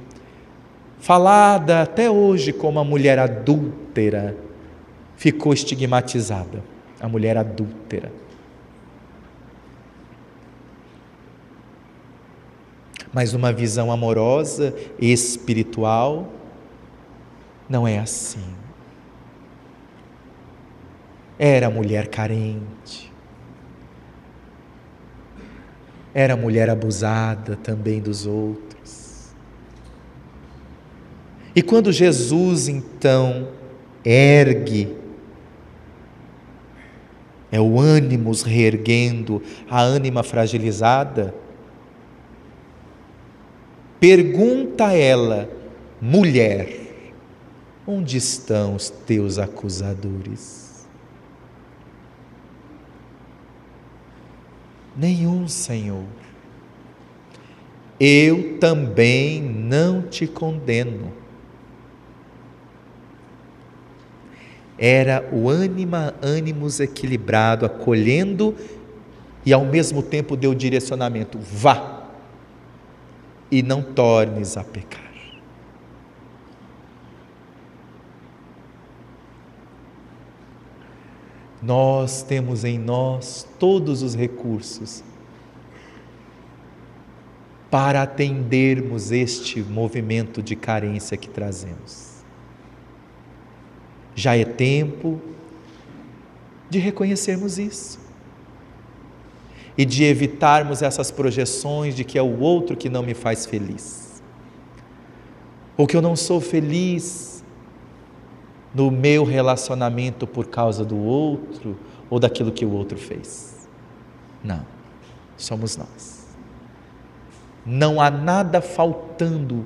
falada até hoje como a mulher adúltera, ficou estigmatizada, a mulher adúltera. Mas numa visão amorosa espiritual, não é assim. Era mulher carente. Era mulher abusada também dos outros. E quando Jesus então ergue, é o ânimos reerguendo a ânima fragilizada, pergunta a ela, mulher, onde estão os teus acusadores? Nenhum, Senhor. Eu também não te condeno. Era o ânima, ânimos equilibrado, acolhendo e ao mesmo tempo deu direcionamento: vá e não tornes a pecar. nós temos em nós todos os recursos para atendermos este movimento de carência que trazemos. Já é tempo de reconhecermos isso e de evitarmos essas projeções de que é o outro que não me faz feliz, ou que eu não sou feliz no meu relacionamento por causa do outro ou daquilo que o outro fez. Não, somos nós. Não há nada faltando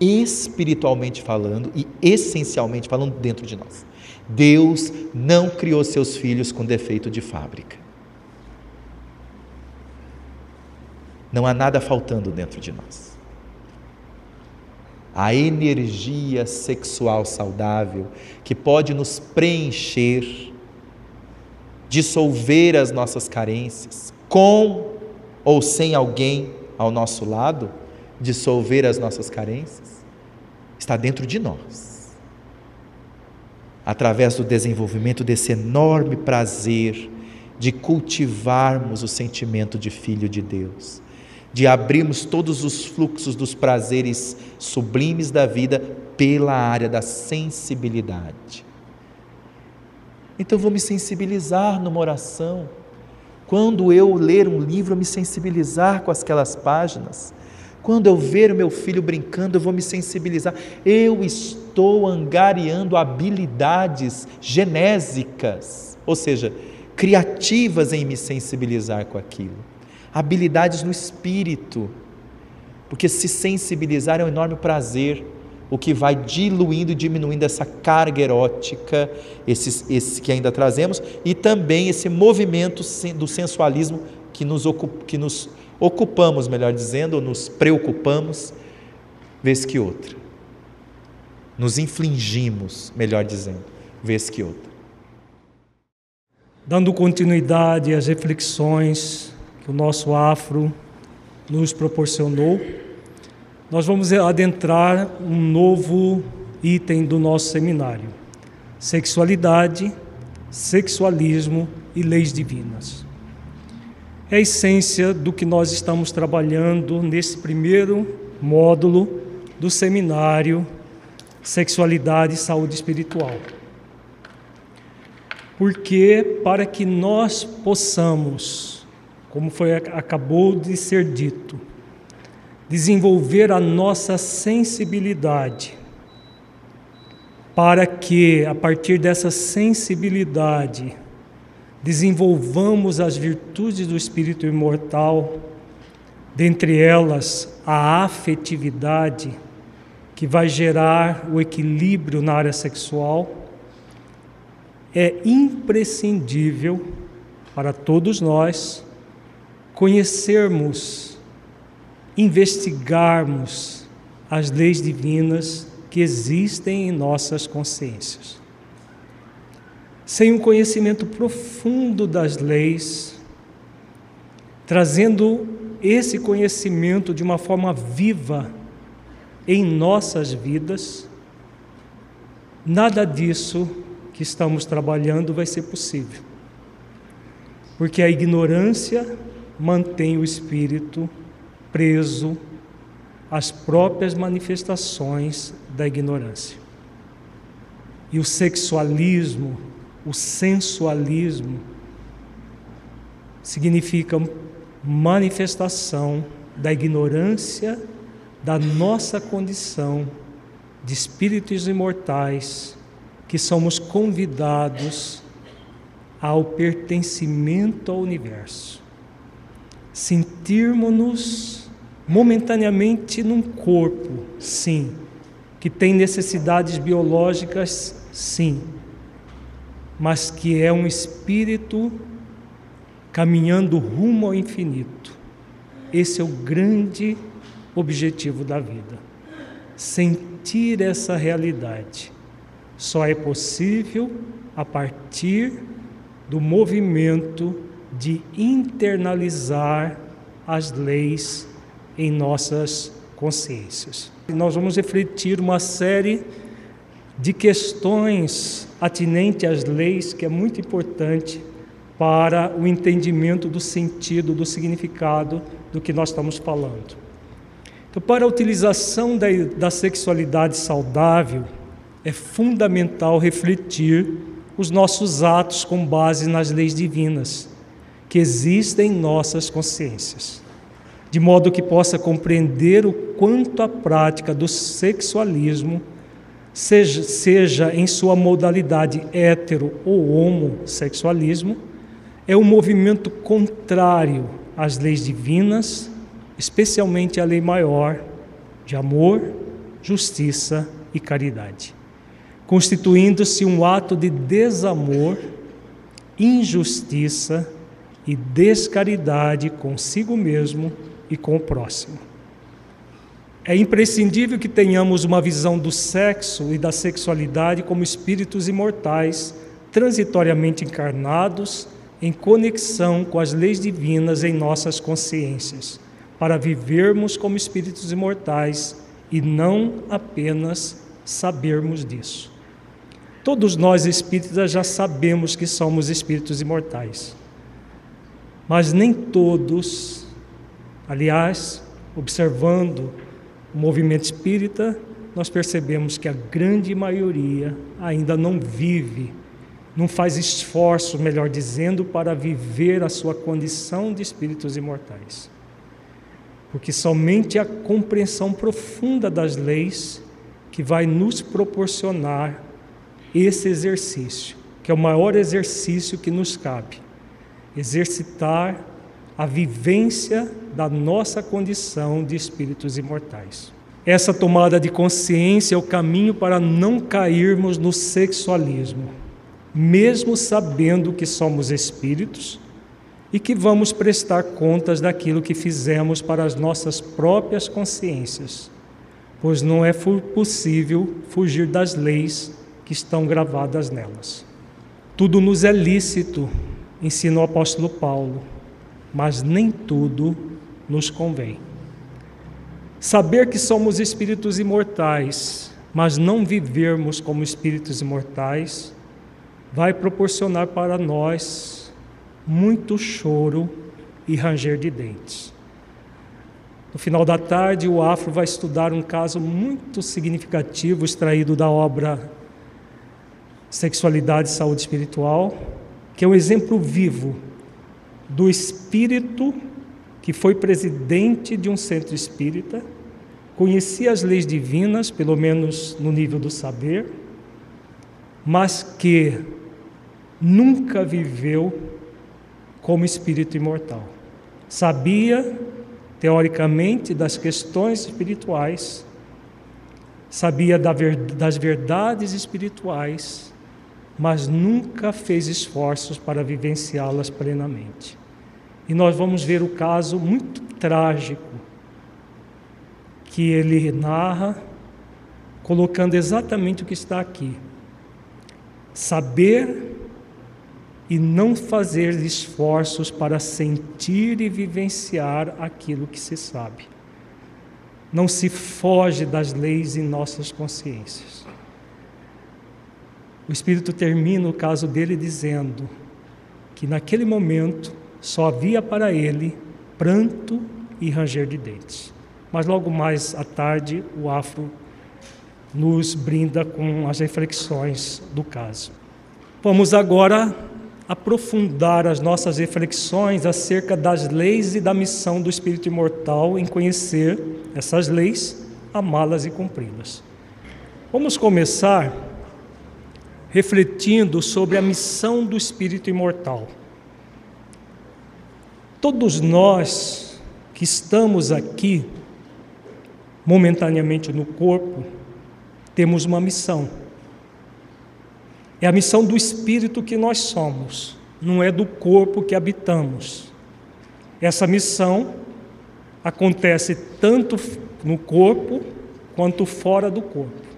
espiritualmente falando e essencialmente falando dentro de nós. Deus não criou seus filhos com defeito de fábrica. Não há nada faltando dentro de nós. A energia sexual saudável que pode nos preencher, dissolver as nossas carências, com ou sem alguém ao nosso lado, dissolver as nossas carências, está dentro de nós. Através do desenvolvimento desse enorme prazer de cultivarmos o sentimento de filho de Deus, de abrirmos todos os fluxos dos prazeres sublimes da vida pela área da sensibilidade. Então vou me sensibilizar numa oração. Quando eu ler um livro, eu me sensibilizar com aquelas páginas. Quando eu ver o meu filho brincando, eu vou me sensibilizar. Eu estou angariando habilidades genésicas, ou seja, criativas em me sensibilizar com aquilo habilidades no espírito, porque se sensibilizar é um enorme prazer, o que vai diluindo e diminuindo essa carga erótica, esse, esse que ainda trazemos, e também esse movimento do sensualismo que nos, que nos ocupamos, melhor dizendo, ou nos preocupamos, vez que outra. Nos infligimos, melhor dizendo, vez que outra. Dando continuidade às reflexões que o nosso afro nos proporcionou, nós vamos adentrar um novo item do nosso seminário: sexualidade, sexualismo e leis divinas. É a essência do que nós estamos trabalhando nesse primeiro módulo do seminário Sexualidade e Saúde Espiritual. Porque para que nós possamos como foi acabou de ser dito, desenvolver a nossa sensibilidade para que a partir dessa sensibilidade desenvolvamos as virtudes do espírito imortal, dentre elas a afetividade que vai gerar o equilíbrio na área sexual, é imprescindível para todos nós conhecermos, investigarmos as leis divinas que existem em nossas consciências. Sem um conhecimento profundo das leis, trazendo esse conhecimento de uma forma viva em nossas vidas, nada disso que estamos trabalhando vai ser possível. Porque a ignorância mantém o espírito preso às próprias manifestações da ignorância. E o sexualismo, o sensualismo, significa manifestação da ignorância da nossa condição de espíritos imortais que somos convidados ao pertencimento ao universo sentirmos-nos momentaneamente num corpo, sim, que tem necessidades biológicas, sim, mas que é um espírito caminhando rumo ao infinito. Esse é o grande objetivo da vida. Sentir essa realidade só é possível a partir do movimento de internalizar as leis em nossas consciências. Nós vamos refletir uma série de questões atinentes às leis que é muito importante para o entendimento do sentido, do significado do que nós estamos falando. Então, para a utilização da, da sexualidade saudável, é fundamental refletir os nossos atos com base nas leis divinas que existem em nossas consciências, de modo que possa compreender o quanto a prática do sexualismo, seja, seja em sua modalidade hétero ou homossexualismo, é um movimento contrário às leis divinas, especialmente à lei maior de amor, justiça e caridade constituindo-se um ato de desamor, injustiça e descaridade consigo mesmo e com o próximo. É imprescindível que tenhamos uma visão do sexo e da sexualidade como espíritos imortais, transitoriamente encarnados, em conexão com as leis divinas em nossas consciências, para vivermos como espíritos imortais e não apenas sabermos disso. Todos nós espíritas já sabemos que somos espíritos imortais. Mas nem todos, aliás, observando o movimento espírita, nós percebemos que a grande maioria ainda não vive, não faz esforço, melhor dizendo, para viver a sua condição de espíritos imortais. Porque somente a compreensão profunda das leis que vai nos proporcionar esse exercício, que é o maior exercício que nos cabe exercitar a vivência da nossa condição de espíritos imortais. Essa tomada de consciência é o caminho para não cairmos no sexualismo, mesmo sabendo que somos espíritos e que vamos prestar contas daquilo que fizemos para as nossas próprias consciências, pois não é possível fugir das leis que estão gravadas nelas. Tudo nos é lícito, ensina o apóstolo Paulo, mas nem tudo nos convém. Saber que somos espíritos imortais, mas não vivermos como espíritos imortais, vai proporcionar para nós muito choro e ranger de dentes. No final da tarde, o Afro vai estudar um caso muito significativo extraído da obra Sexualidade e Saúde Espiritual, que é um exemplo vivo do espírito que foi presidente de um centro espírita, conhecia as leis divinas, pelo menos no nível do saber, mas que nunca viveu como espírito imortal. Sabia, teoricamente, das questões espirituais, sabia das verdades espirituais, mas nunca fez esforços para vivenciá-las plenamente. E nós vamos ver o caso muito trágico que ele narra, colocando exatamente o que está aqui. Saber e não fazer esforços para sentir e vivenciar aquilo que se sabe. Não se foge das leis em nossas consciências. O Espírito termina o caso dele dizendo que naquele momento só havia para ele pranto e ranger de dentes. Mas logo mais à tarde, o Afro nos brinda com as reflexões do caso. Vamos agora aprofundar as nossas reflexões acerca das leis e da missão do espírito imortal em conhecer essas leis, amá-las e cumpri-las. Vamos começar refletindo sobre a missão do espírito imortal. Todos nós que estamos aqui momentaneamente no corpo, temos uma missão. É a missão do espírito que nós somos, não é do corpo que habitamos. Essa missão acontece tanto no corpo quanto fora do corpo.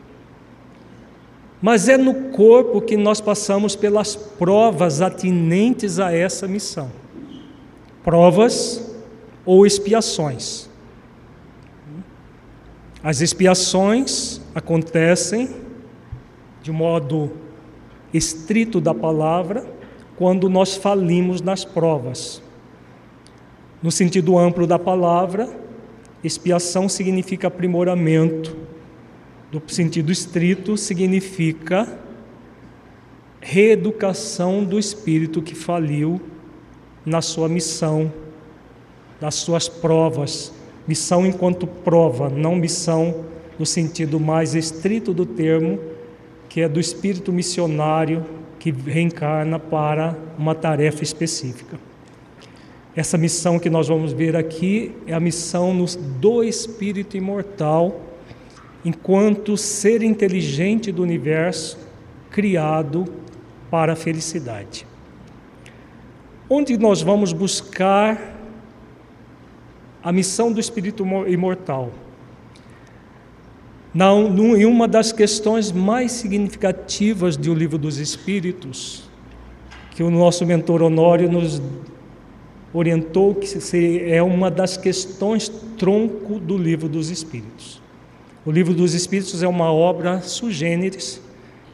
Mas é no corpo que nós passamos pelas provas atinentes a essa missão. Provas ou expiações. As expiações acontecem de modo estrito da palavra quando nós falimos nas provas. No sentido amplo da palavra, expiação significa aprimoramento, no sentido estrito, significa reeducação do espírito que faliu na sua missão, nas suas provas. Missão enquanto prova, não missão no sentido mais estrito do termo, que é do espírito missionário que reencarna para uma tarefa específica. Essa missão que nós vamos ver aqui é a missão do espírito imortal, enquanto ser inteligente do universo criado para a felicidade. Onde nós vamos buscar a missão do espírito imortal? Em uma das questões mais significativas do Livro dos Espíritos, que o nosso mentor Honório nos orientou que é uma das questões tronco do Livro dos Espíritos. O Livro dos Espíritos é uma obra sui generis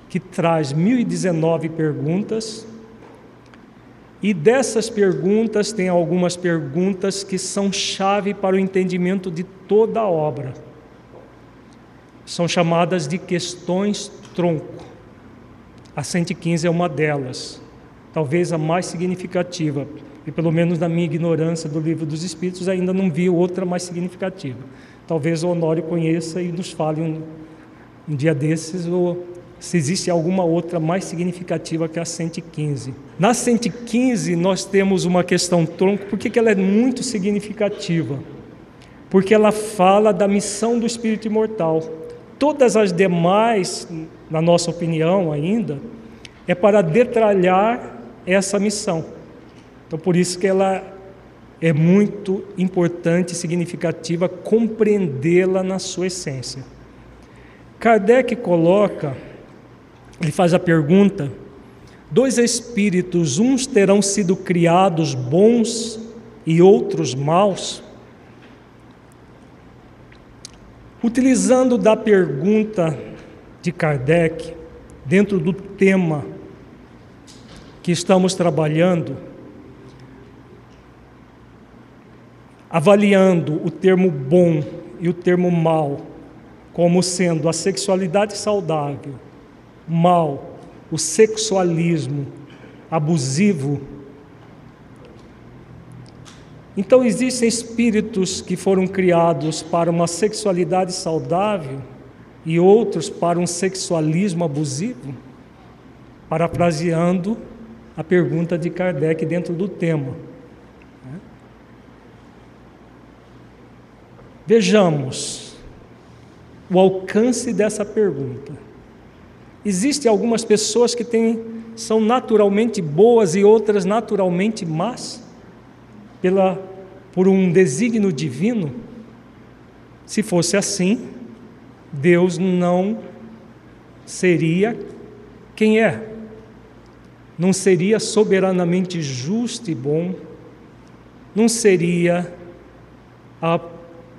que traz 1019 perguntas e dessas perguntas tem algumas perguntas que são chave para o entendimento de toda a obra são chamadas de questões tronco. A 115 é uma delas, talvez a mais significativa, e pelo menos na minha ignorância do livro dos Espíritos ainda não vi outra mais significativa. Talvez o Honório conheça e nos fale um, um dia desses, ou se existe alguma outra mais significativa que a 115. Na 115 nós temos uma questão tronco, por que ela é muito significativa? Porque ela fala da missão do espírito imortal. Todas as demais, na nossa opinião ainda, é para detalhar essa missão. Então, por isso que ela é muito importante e significativa compreendê-la na sua essência. Kardec coloca, ele faz a pergunta: dois espíritos, uns terão sido criados bons e outros maus? Utilizando da pergunta de Kardec, dentro do tema que estamos trabalhando, avaliando o termo bom e o termo mal como sendo a sexualidade saudável, mal, o sexualismo abusivo então, existem espíritos que foram criados para uma sexualidade saudável e outros para um sexualismo abusivo? Parafraseando a pergunta de Kardec dentro do tema. Vejamos o alcance dessa pergunta. Existem algumas pessoas que têm, são naturalmente boas e outras naturalmente más? Pela por um desígnio divino, se fosse assim, Deus não seria quem é. Não seria soberanamente justo e bom, não seria a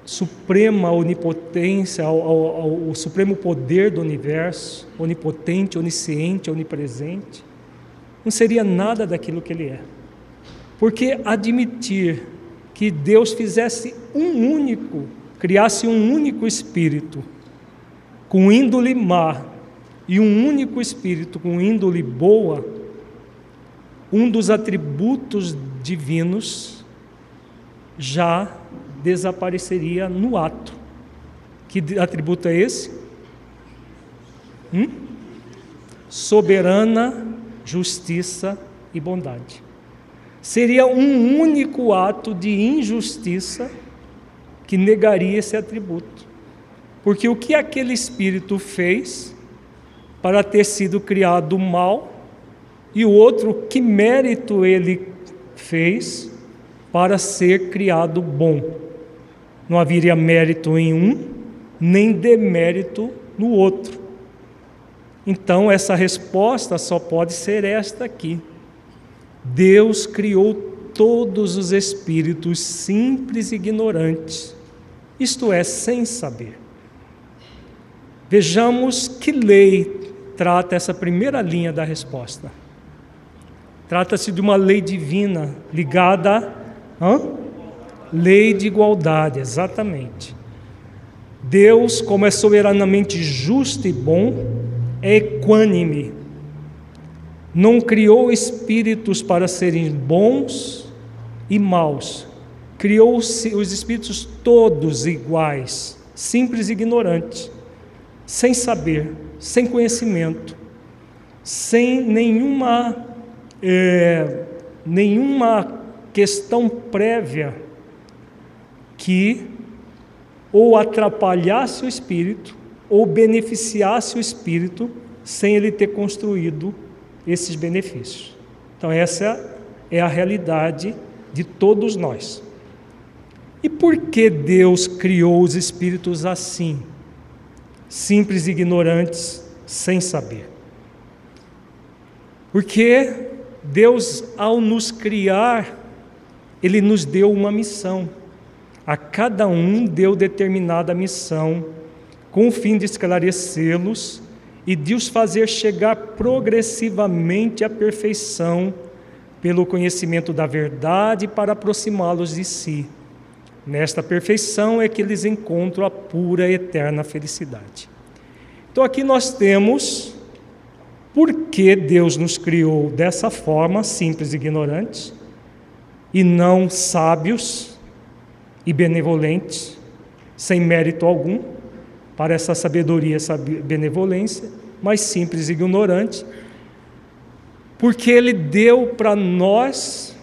suprema onipotência, ao, ao, ao, supremo poder do universo, onipotente, onisciente, onipresente. Não seria nada daquilo que ele é. Porque admitir que Deus fizesse um único, criasse um único espírito com índole má e um único espírito com índole boa, um dos atributos divinos já desapareceria no ato. Que atributo é esse? Hum? Soberana justiça e bondade seria um único ato de injustiça que negaria esse atributo. Porque o que aquele espírito fez para ter sido criado mal, e o outro, que mérito ele fez para ser criado bom. Não haveria mérito em um, nem demérito no outro. Então, essa resposta só pode ser esta aqui. Deus criou todos os espíritos simples e ignorantes, isto é, sem saber. Vejamos que lei trata essa primeira linha da resposta. Trata-se de uma lei divina ligada Lei de igualdade, exatamente. Deus, como é soberanamente justo e bom, é equânime. Não criou espíritos para serem bons e maus. Criou os espíritos todos iguais, simples e ignorantes, sem saber, sem conhecimento, sem nenhuma, é, nenhuma questão prévia que ou atrapalhasse o espírito ou beneficiasse o espírito sem ele ter construído esses benefícios. Então, essa é a realidade de todos nós. E por que Deus criou os espíritos assim, simples e ignorantes, sem saber? Porque Deus, ao nos criar, Ele nos deu uma missão. A cada um deu determinada missão, com o fim de esclarecê-los e de os fazer chegar progressivamente à perfeição pelo conhecimento da verdade para aproximá-los de si. Nesta perfeição é que eles encontram a pura e eterna felicidade. Então aqui nós temos por que Deus nos criou dessa forma, simples e ignorantes, e não sábios e benevolentes, sem mérito algum, para essa sabedoria, essa benevolência, mas simples e ignorante, porque Ele deu para nós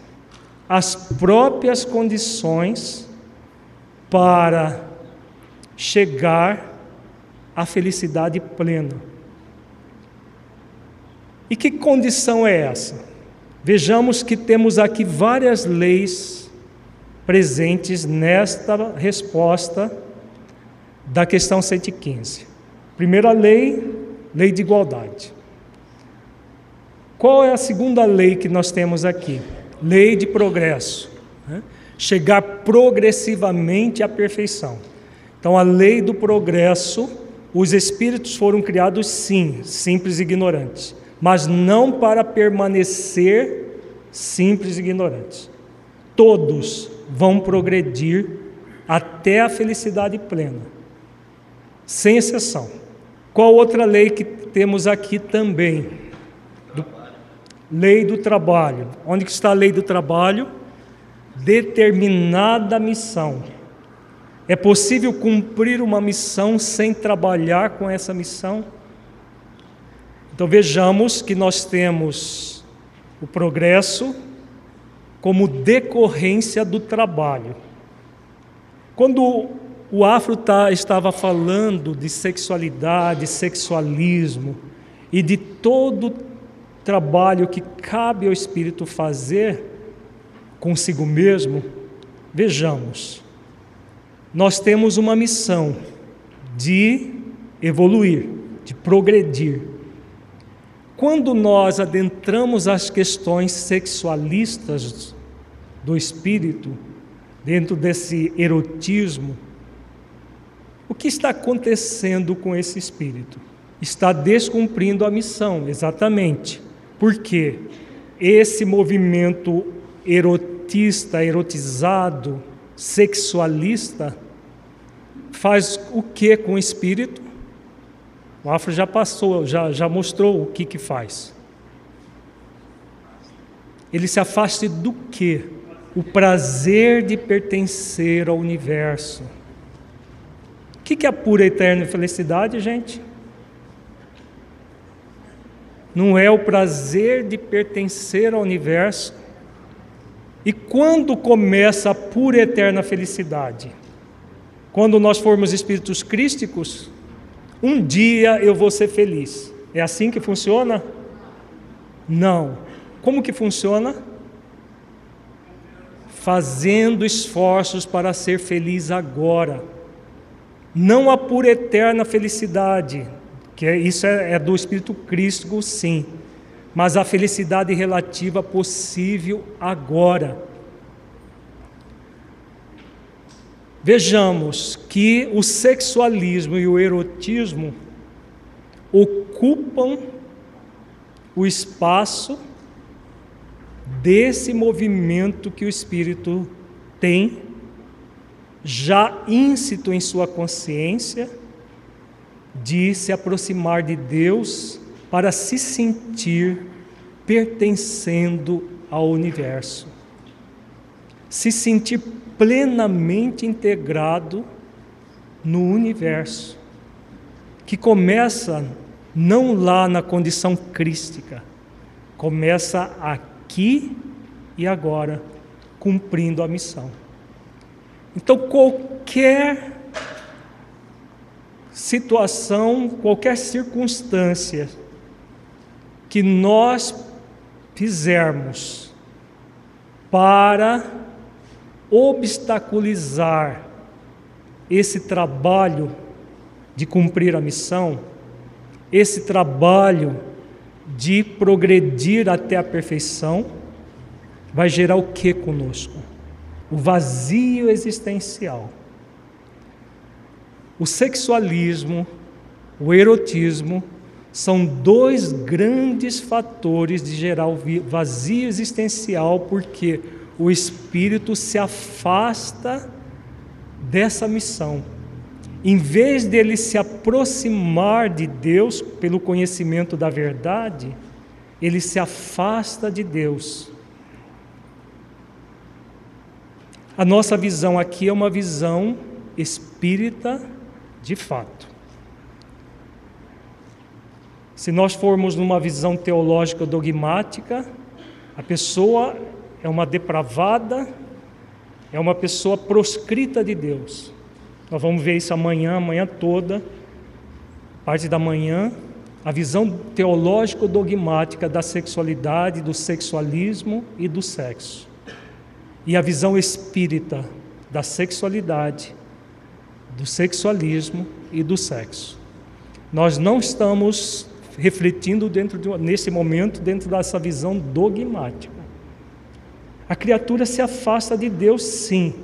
as próprias condições para chegar à felicidade plena. E que condição é essa? Vejamos que temos aqui várias leis presentes nesta resposta da questão 115. Primeira lei, lei de igualdade. Qual é a segunda lei que nós temos aqui? Lei de progresso. Né? Chegar progressivamente à perfeição. Então, a lei do progresso, os espíritos foram criados sim, simples e ignorantes, mas não para permanecer simples e ignorantes. Todos vão progredir até a felicidade plena, sem exceção. Qual outra lei que temos aqui também? Do, lei do trabalho. Onde que está a lei do trabalho? Determinada missão. É possível cumprir uma missão sem trabalhar com essa missão? Então vejamos que nós temos o progresso como decorrência do trabalho. Quando o Afro tá, estava falando de sexualidade, sexualismo e de todo trabalho que cabe ao espírito fazer consigo mesmo, vejamos, nós temos uma missão de evoluir, de progredir, quando nós adentramos as questões sexualistas do espírito, dentro desse erotismo, o que está acontecendo com esse espírito? Está descumprindo a missão, exatamente. Porque esse movimento erotista, erotizado, sexualista, faz o que com o espírito? O Afro já passou, já, já mostrou o que, que faz. Ele se afasta do que? O prazer de pertencer ao universo. O que, que é a pura eterna felicidade, gente? Não é o prazer de pertencer ao universo. E quando começa a pura eterna felicidade? Quando nós formos espíritos crísticos, um dia eu vou ser feliz. É assim que funciona? Não. Como que funciona? Fazendo esforços para ser feliz agora. Não a por eterna felicidade, que é, isso é, é do Espírito Cristo, sim, mas a felicidade relativa possível agora. Vejamos que o sexualismo e o erotismo ocupam o espaço desse movimento que o espírito tem já íncito em sua consciência, de se aproximar de Deus para se sentir pertencendo ao universo, se sentir plenamente integrado no universo, que começa não lá na condição crística, começa aqui e agora, cumprindo a missão. Então, qualquer situação, qualquer circunstância que nós fizermos para obstaculizar esse trabalho de cumprir a missão, esse trabalho de progredir até a perfeição, vai gerar o que conosco? O vazio existencial. O sexualismo, o erotismo, são dois grandes fatores de gerar o vazio existencial, porque o espírito se afasta dessa missão. Em vez dele se aproximar de Deus pelo conhecimento da verdade, ele se afasta de Deus. A nossa visão aqui é uma visão espírita de fato. Se nós formos numa visão teológica dogmática, a pessoa é uma depravada, é uma pessoa proscrita de Deus. Nós vamos ver isso amanhã, amanhã toda, parte da manhã, a visão teológico-dogmática da sexualidade, do sexualismo e do sexo. E a visão espírita da sexualidade, do sexualismo e do sexo. Nós não estamos refletindo dentro de, nesse momento dentro dessa visão dogmática. A criatura se afasta de Deus, sim,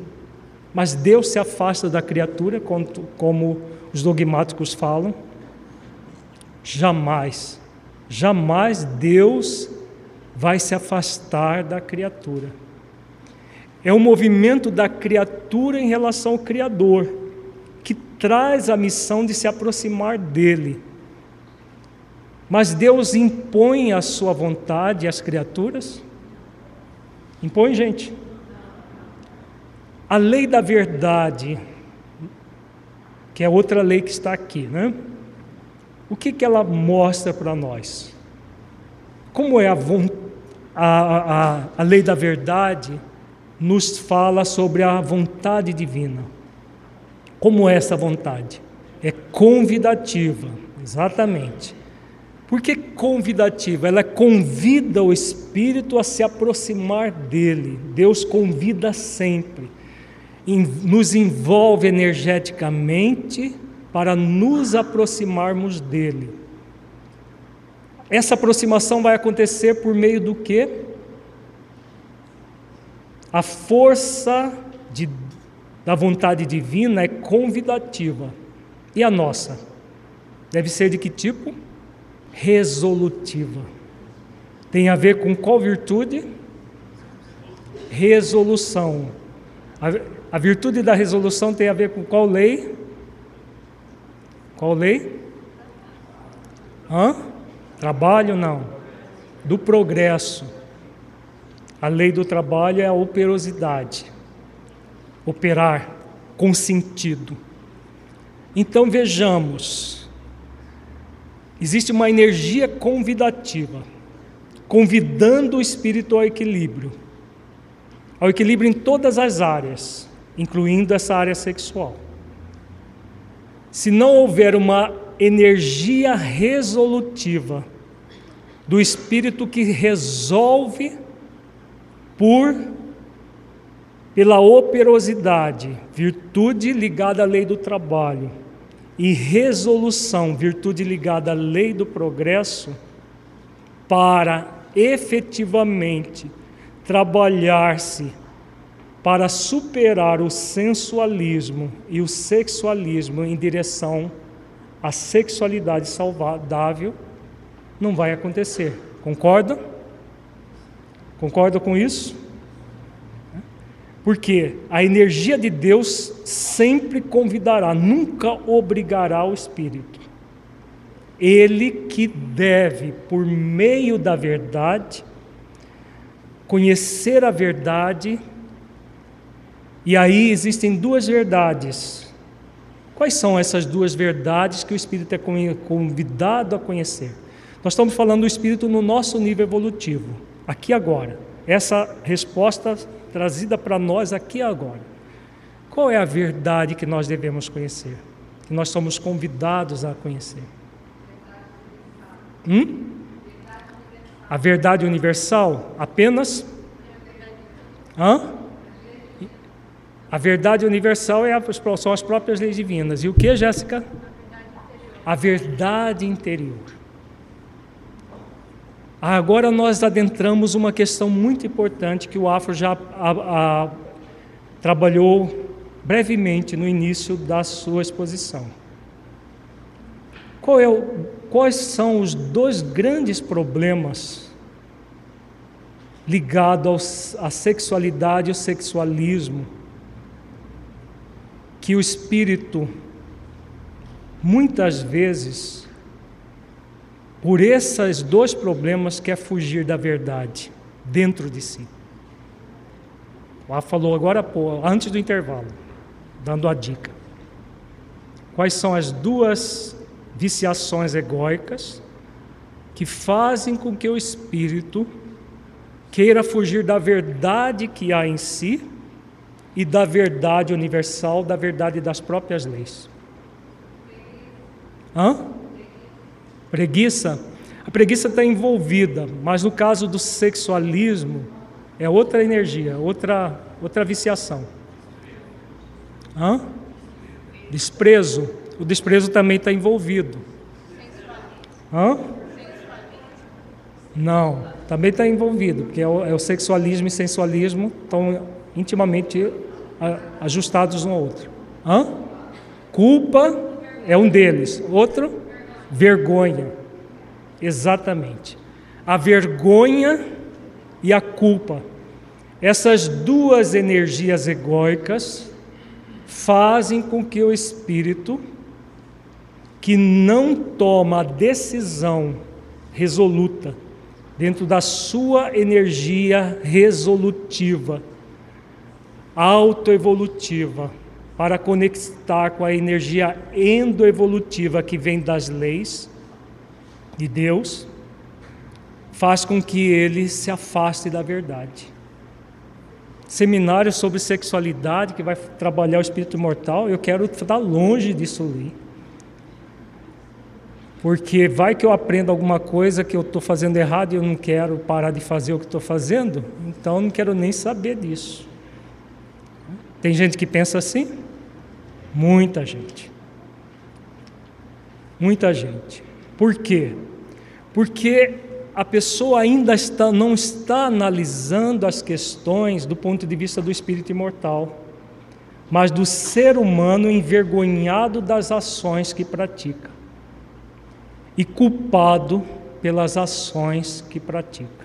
mas Deus se afasta da criatura, como, os dogmáticos falam? Jamais, jamais Deus vai se afastar da criatura. É o movimento da criatura em relação ao Criador que traz a missão de se aproximar dele. Mas Deus impõe a sua vontade às criaturas? Impõe, gente. A lei da verdade, que é outra lei que está aqui, né? O que, que ela mostra para nós? Como é a, a, a, a lei da verdade? Nos fala sobre a vontade divina. Como é essa vontade? É convidativa, exatamente. Por que convidativa? Ela convida o espírito a se aproximar dele. Deus convida sempre. Nos envolve energeticamente para nos aproximarmos dele. Essa aproximação vai acontecer por meio do que? A força de, da vontade divina é convidativa. E a nossa? Deve ser de que tipo? Resolutiva. Tem a ver com qual virtude? Resolução. A, virtude da resolução tem a ver com qual lei? Qual lei? Hã? Trabalho não. Do progresso. A lei do trabalho é a operosidade. Operar com sentido. Então vejamos, Existe uma energia convidativa, convidando o espírito ao equilíbrio, ao equilíbrio em todas as áreas, incluindo essa área sexual. Se não houver uma energia resolutiva do espírito que resolve por pela operosidade, virtude ligada à lei do trabalho, e resolução, virtude ligada à lei do progresso, para efetivamente trabalhar-se para superar o sensualismo e o sexualismo em direção à sexualidade saudável, não vai acontecer. Concorda? Concorda com isso? Porque a energia de Deus sempre convidará, nunca obrigará o espírito. Ele que deve, por meio da verdade, conhecer a verdade, e aí existem duas verdades. Quais são essas duas verdades que o espírito é convidado a conhecer? Nós estamos falando do espírito no nosso nível evolutivo, aqui agora. Essa resposta trazida para nós aqui agora. Qual é a verdade que nós devemos conhecer? Que nós somos convidados a conhecer? Hum? A verdade universal apenas? Hã? A verdade universal é são as próprias leis divinas. E o que, Jéssica? A verdade interior. Agora nós adentramos uma questão muito importante que o Afro já a, a, trabalhou brevemente no início da sua exposição. É o, quais são os dois grandes problemas ligados à sexualidade e ao sexualismo que o espírito muitas vezes por esses dois problemas quer fugir da verdade dentro de si. Lá falou agora, antes do intervalo, dando a dica. Quais são as duas viciações egóicas que fazem com que o espírito queira fugir da verdade que há em si e da verdade universal, da verdade das próprias leis? Hã? Preguiça, a preguiça está envolvida, mas no caso do sexualismo, é outra energia, outra, outra viciação. Hã? Desprezo, o desprezo também está envolvido. Hã? Não, também está envolvido, porque é o, é o, sexualismo e sensualismo estão intimamente ajustados um ao outro. Hã? Culpa é um deles, outro vergonha. Exatamente. A vergonha e a culpa. Essas duas energias egóicas fazem com que o espírito que não toma a decisão resoluta dentro da sua energia resolutiva, autoevolutiva, para conectar com a energia endoevolutiva que vem das leis de Deus, faz com que ele se afaste da verdade. Seminário sobre sexualidade que vai trabalhar o espírito mortal, eu quero estar longe disso ali. Porque vai que eu aprendo alguma coisa que eu estou fazendo errado e eu não quero parar de fazer o que estou fazendo, então eu não quero nem saber disso. Tem gente que pensa assim? Muita gente. Muita gente. Por quê? Porque a pessoa ainda está, não está analisando as questões do ponto de vista do espírito imortal, mas do ser humano envergonhado das ações que pratica e culpado pelas ações que pratica.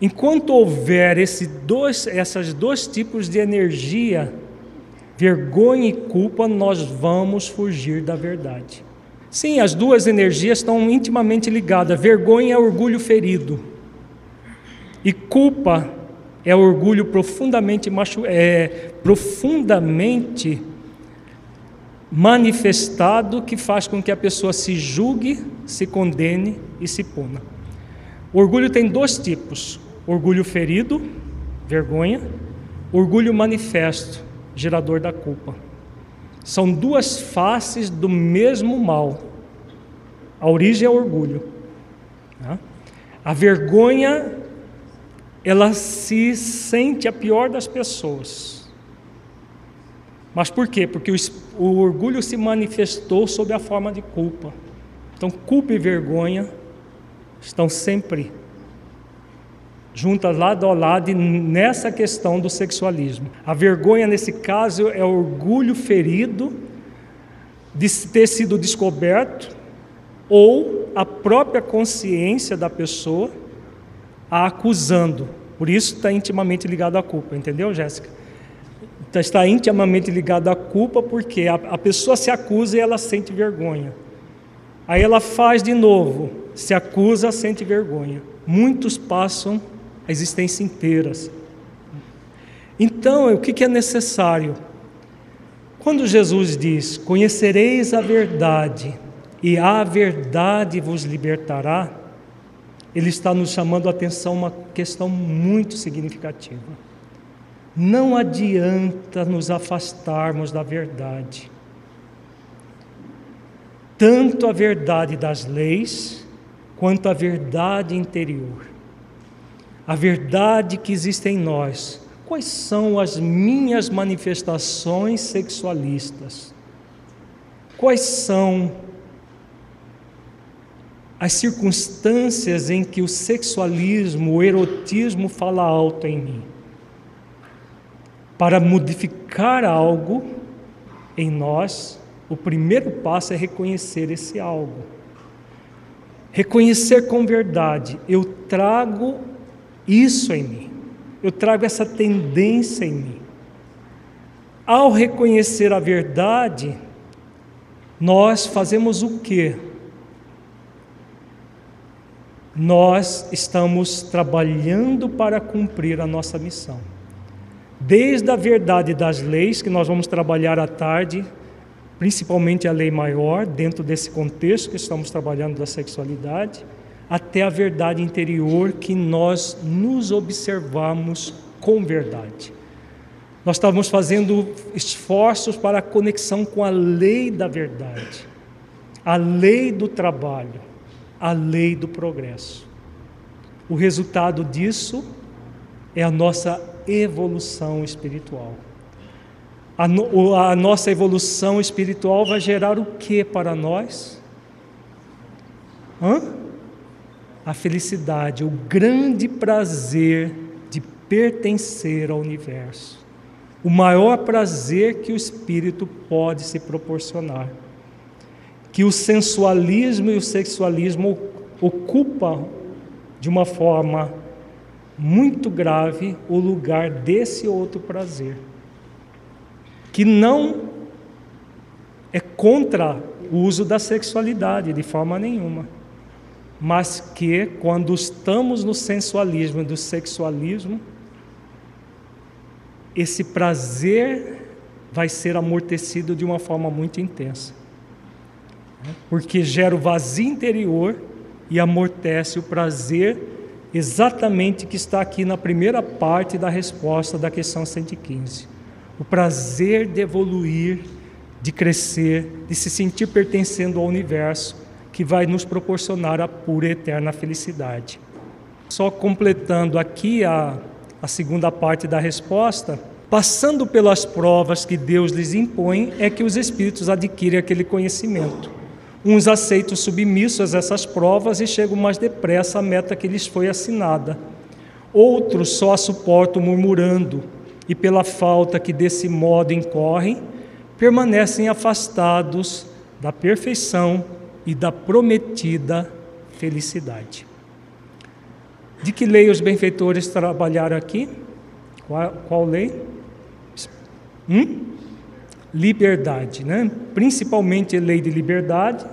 Enquanto houver esse dois, essas dois tipos de energia vergonha e culpa, nós vamos fugir da verdade. Sim, as duas energias estão intimamente ligadas. Vergonha é orgulho ferido, e culpa é orgulho profundamente, machu é, profundamente manifestado que faz com que a pessoa se julgue, se condene e se puna. O orgulho tem dois tipos: orgulho ferido, vergonha, orgulho manifesto, gerador da culpa. São duas faces do mesmo mal. A origem é o orgulho. Né? A vergonha, ela se sente a pior das pessoas. Mas por quê? Porque o, o orgulho se manifestou sob a forma de culpa. Então, culpa e vergonha estão sempre juntas lado ao lado nessa questão do sexualismo. A vergonha, nesse caso, é orgulho ferido de ter sido descoberto ou a própria consciência da pessoa a acusando. Por isso está intimamente ligado à culpa, entendeu, Jéssica? Então, está intimamente ligado à culpa porque a, a pessoa se acusa e ela sente vergonha. Aí ela faz de novo, se acusa, sente vergonha. Muitos passam a existência inteira. Então, o que é necessário? Quando Jesus diz: Conhecereis a verdade, e a verdade vos libertará, ele está nos chamando a atenção uma questão muito significativa. Não adianta nos afastarmos da verdade. Tanto a verdade das leis, quanto a verdade interior. A verdade que existe em nós. Quais são as minhas manifestações sexualistas? Quais são as circunstâncias em que o sexualismo, o erotismo fala alto em mim. Para modificar algo em nós, o primeiro passo é reconhecer esse algo. Reconhecer com verdade, eu trago isso em mim, eu trago essa tendência em mim. Ao reconhecer a verdade, nós fazemos o que? nós estamos trabalhando para cumprir a nossa missão. Desde a verdade das leis, que nós vamos trabalhar à tarde, principalmente a lei maior, dentro desse contexto que estamos trabalhando da sexualidade, até a verdade interior que nós nos observamos com verdade. Nós estamos fazendo esforços para a conexão com a lei da verdade, a lei do trabalho a lei do progresso. O resultado disso é a nossa evolução espiritual. A, no, a, nossa evolução espiritual vai gerar o que para nós? Hã? A felicidade, o grande prazer de pertencer ao universo. O maior prazer que o espírito pode se proporcionar. Que o sensualismo e o sexualismo ocupam de uma forma muito grave o lugar desse outro prazer, que não é contra o uso da sexualidade de forma nenhuma, mas que quando estamos no sensualismo e do sexualismo, esse prazer vai ser amortecido de uma forma muito intensa porque gera o vazio interior e amortece o prazer, exatamente que está aqui na primeira parte da resposta da questão 115. O prazer de evoluir, de crescer, de se sentir pertencendo ao universo, que vai nos proporcionar a pura e eterna felicidade. Só completando aqui a, a segunda parte da resposta, passando pelas provas que Deus lhes impõe, é que os espíritos adquirem aquele conhecimento. Uns aceitam submissos a essas provas e chegam mais depressa à meta que lhes foi assinada. Outros só a suportam murmurando e, pela falta que desse modo incorrem, permanecem afastados da perfeição e da prometida felicidade. De que lei os benfeitores trabalharam aqui? Qual, qual lei? Hum? liberdade, né? principalmente lei de liberdade.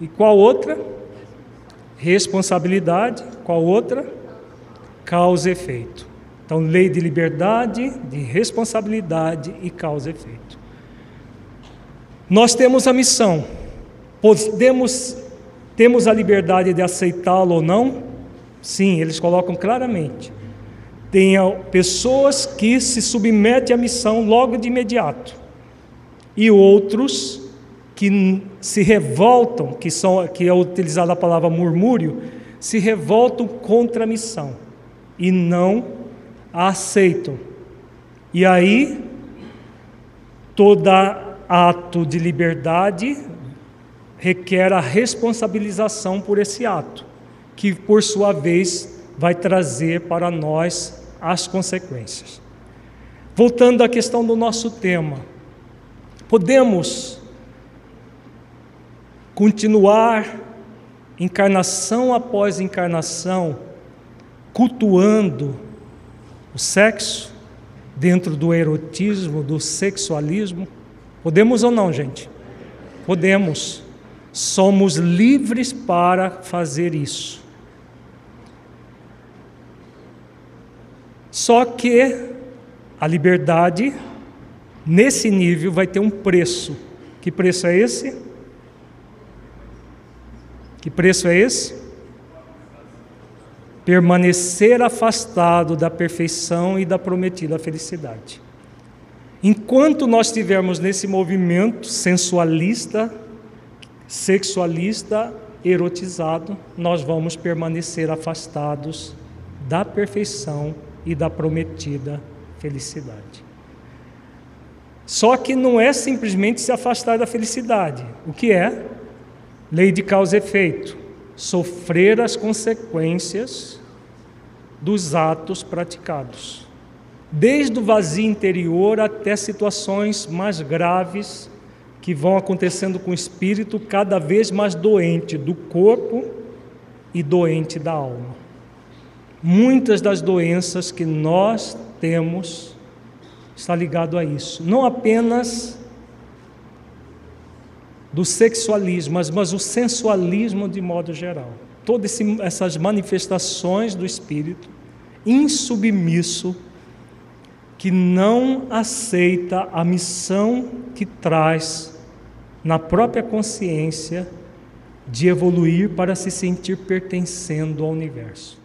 E qual outra? Responsabilidade. Qual outra? Causa e efeito. Então, lei de liberdade, de responsabilidade e causa e efeito. Nós temos a missão. Podemos temos a liberdade de aceitá-lo ou não? Sim, eles colocam claramente. Tem pessoas que se submetem à missão logo de imediato e outros que se revoltam, que, são, que é utilizada a palavra murmúrio, se revoltam contra a missão e não a aceitam. E aí, todo ato de liberdade requer a responsabilização por esse ato, que por sua vez vai trazer para nós as consequências. Voltando à questão do nosso tema, Podemos continuar encarnação após encarnação, cultuando o sexo, dentro do erotismo, do sexualismo. Podemos ou não, gente? Podemos. Somos livres para fazer isso. Só que a liberdade, nesse nível, vai ter um preço. Que preço é esse? Que preço é esse? Permanecer afastado da perfeição e da prometida felicidade. Enquanto nós estivermos nesse movimento sensualista, sexualista, erotizado, nós vamos permanecer afastados da perfeição e da prometida felicidade. Só que não é simplesmente se afastar da felicidade. O que é? Lei de causa e efeito. Sofrer as consequências dos atos praticados. Desde o vazio interior até situações mais graves que vão acontecendo com o espírito cada vez mais doente do corpo e doente da alma. Muitas das doenças que nós temos está ligado a isso. Não apenas do sexualismo, mas, mas o sensualismo de modo geral. Todas essas manifestações do espírito insubmisso que não aceita a missão que traz na própria consciência de evoluir para se sentir pertencendo ao universo.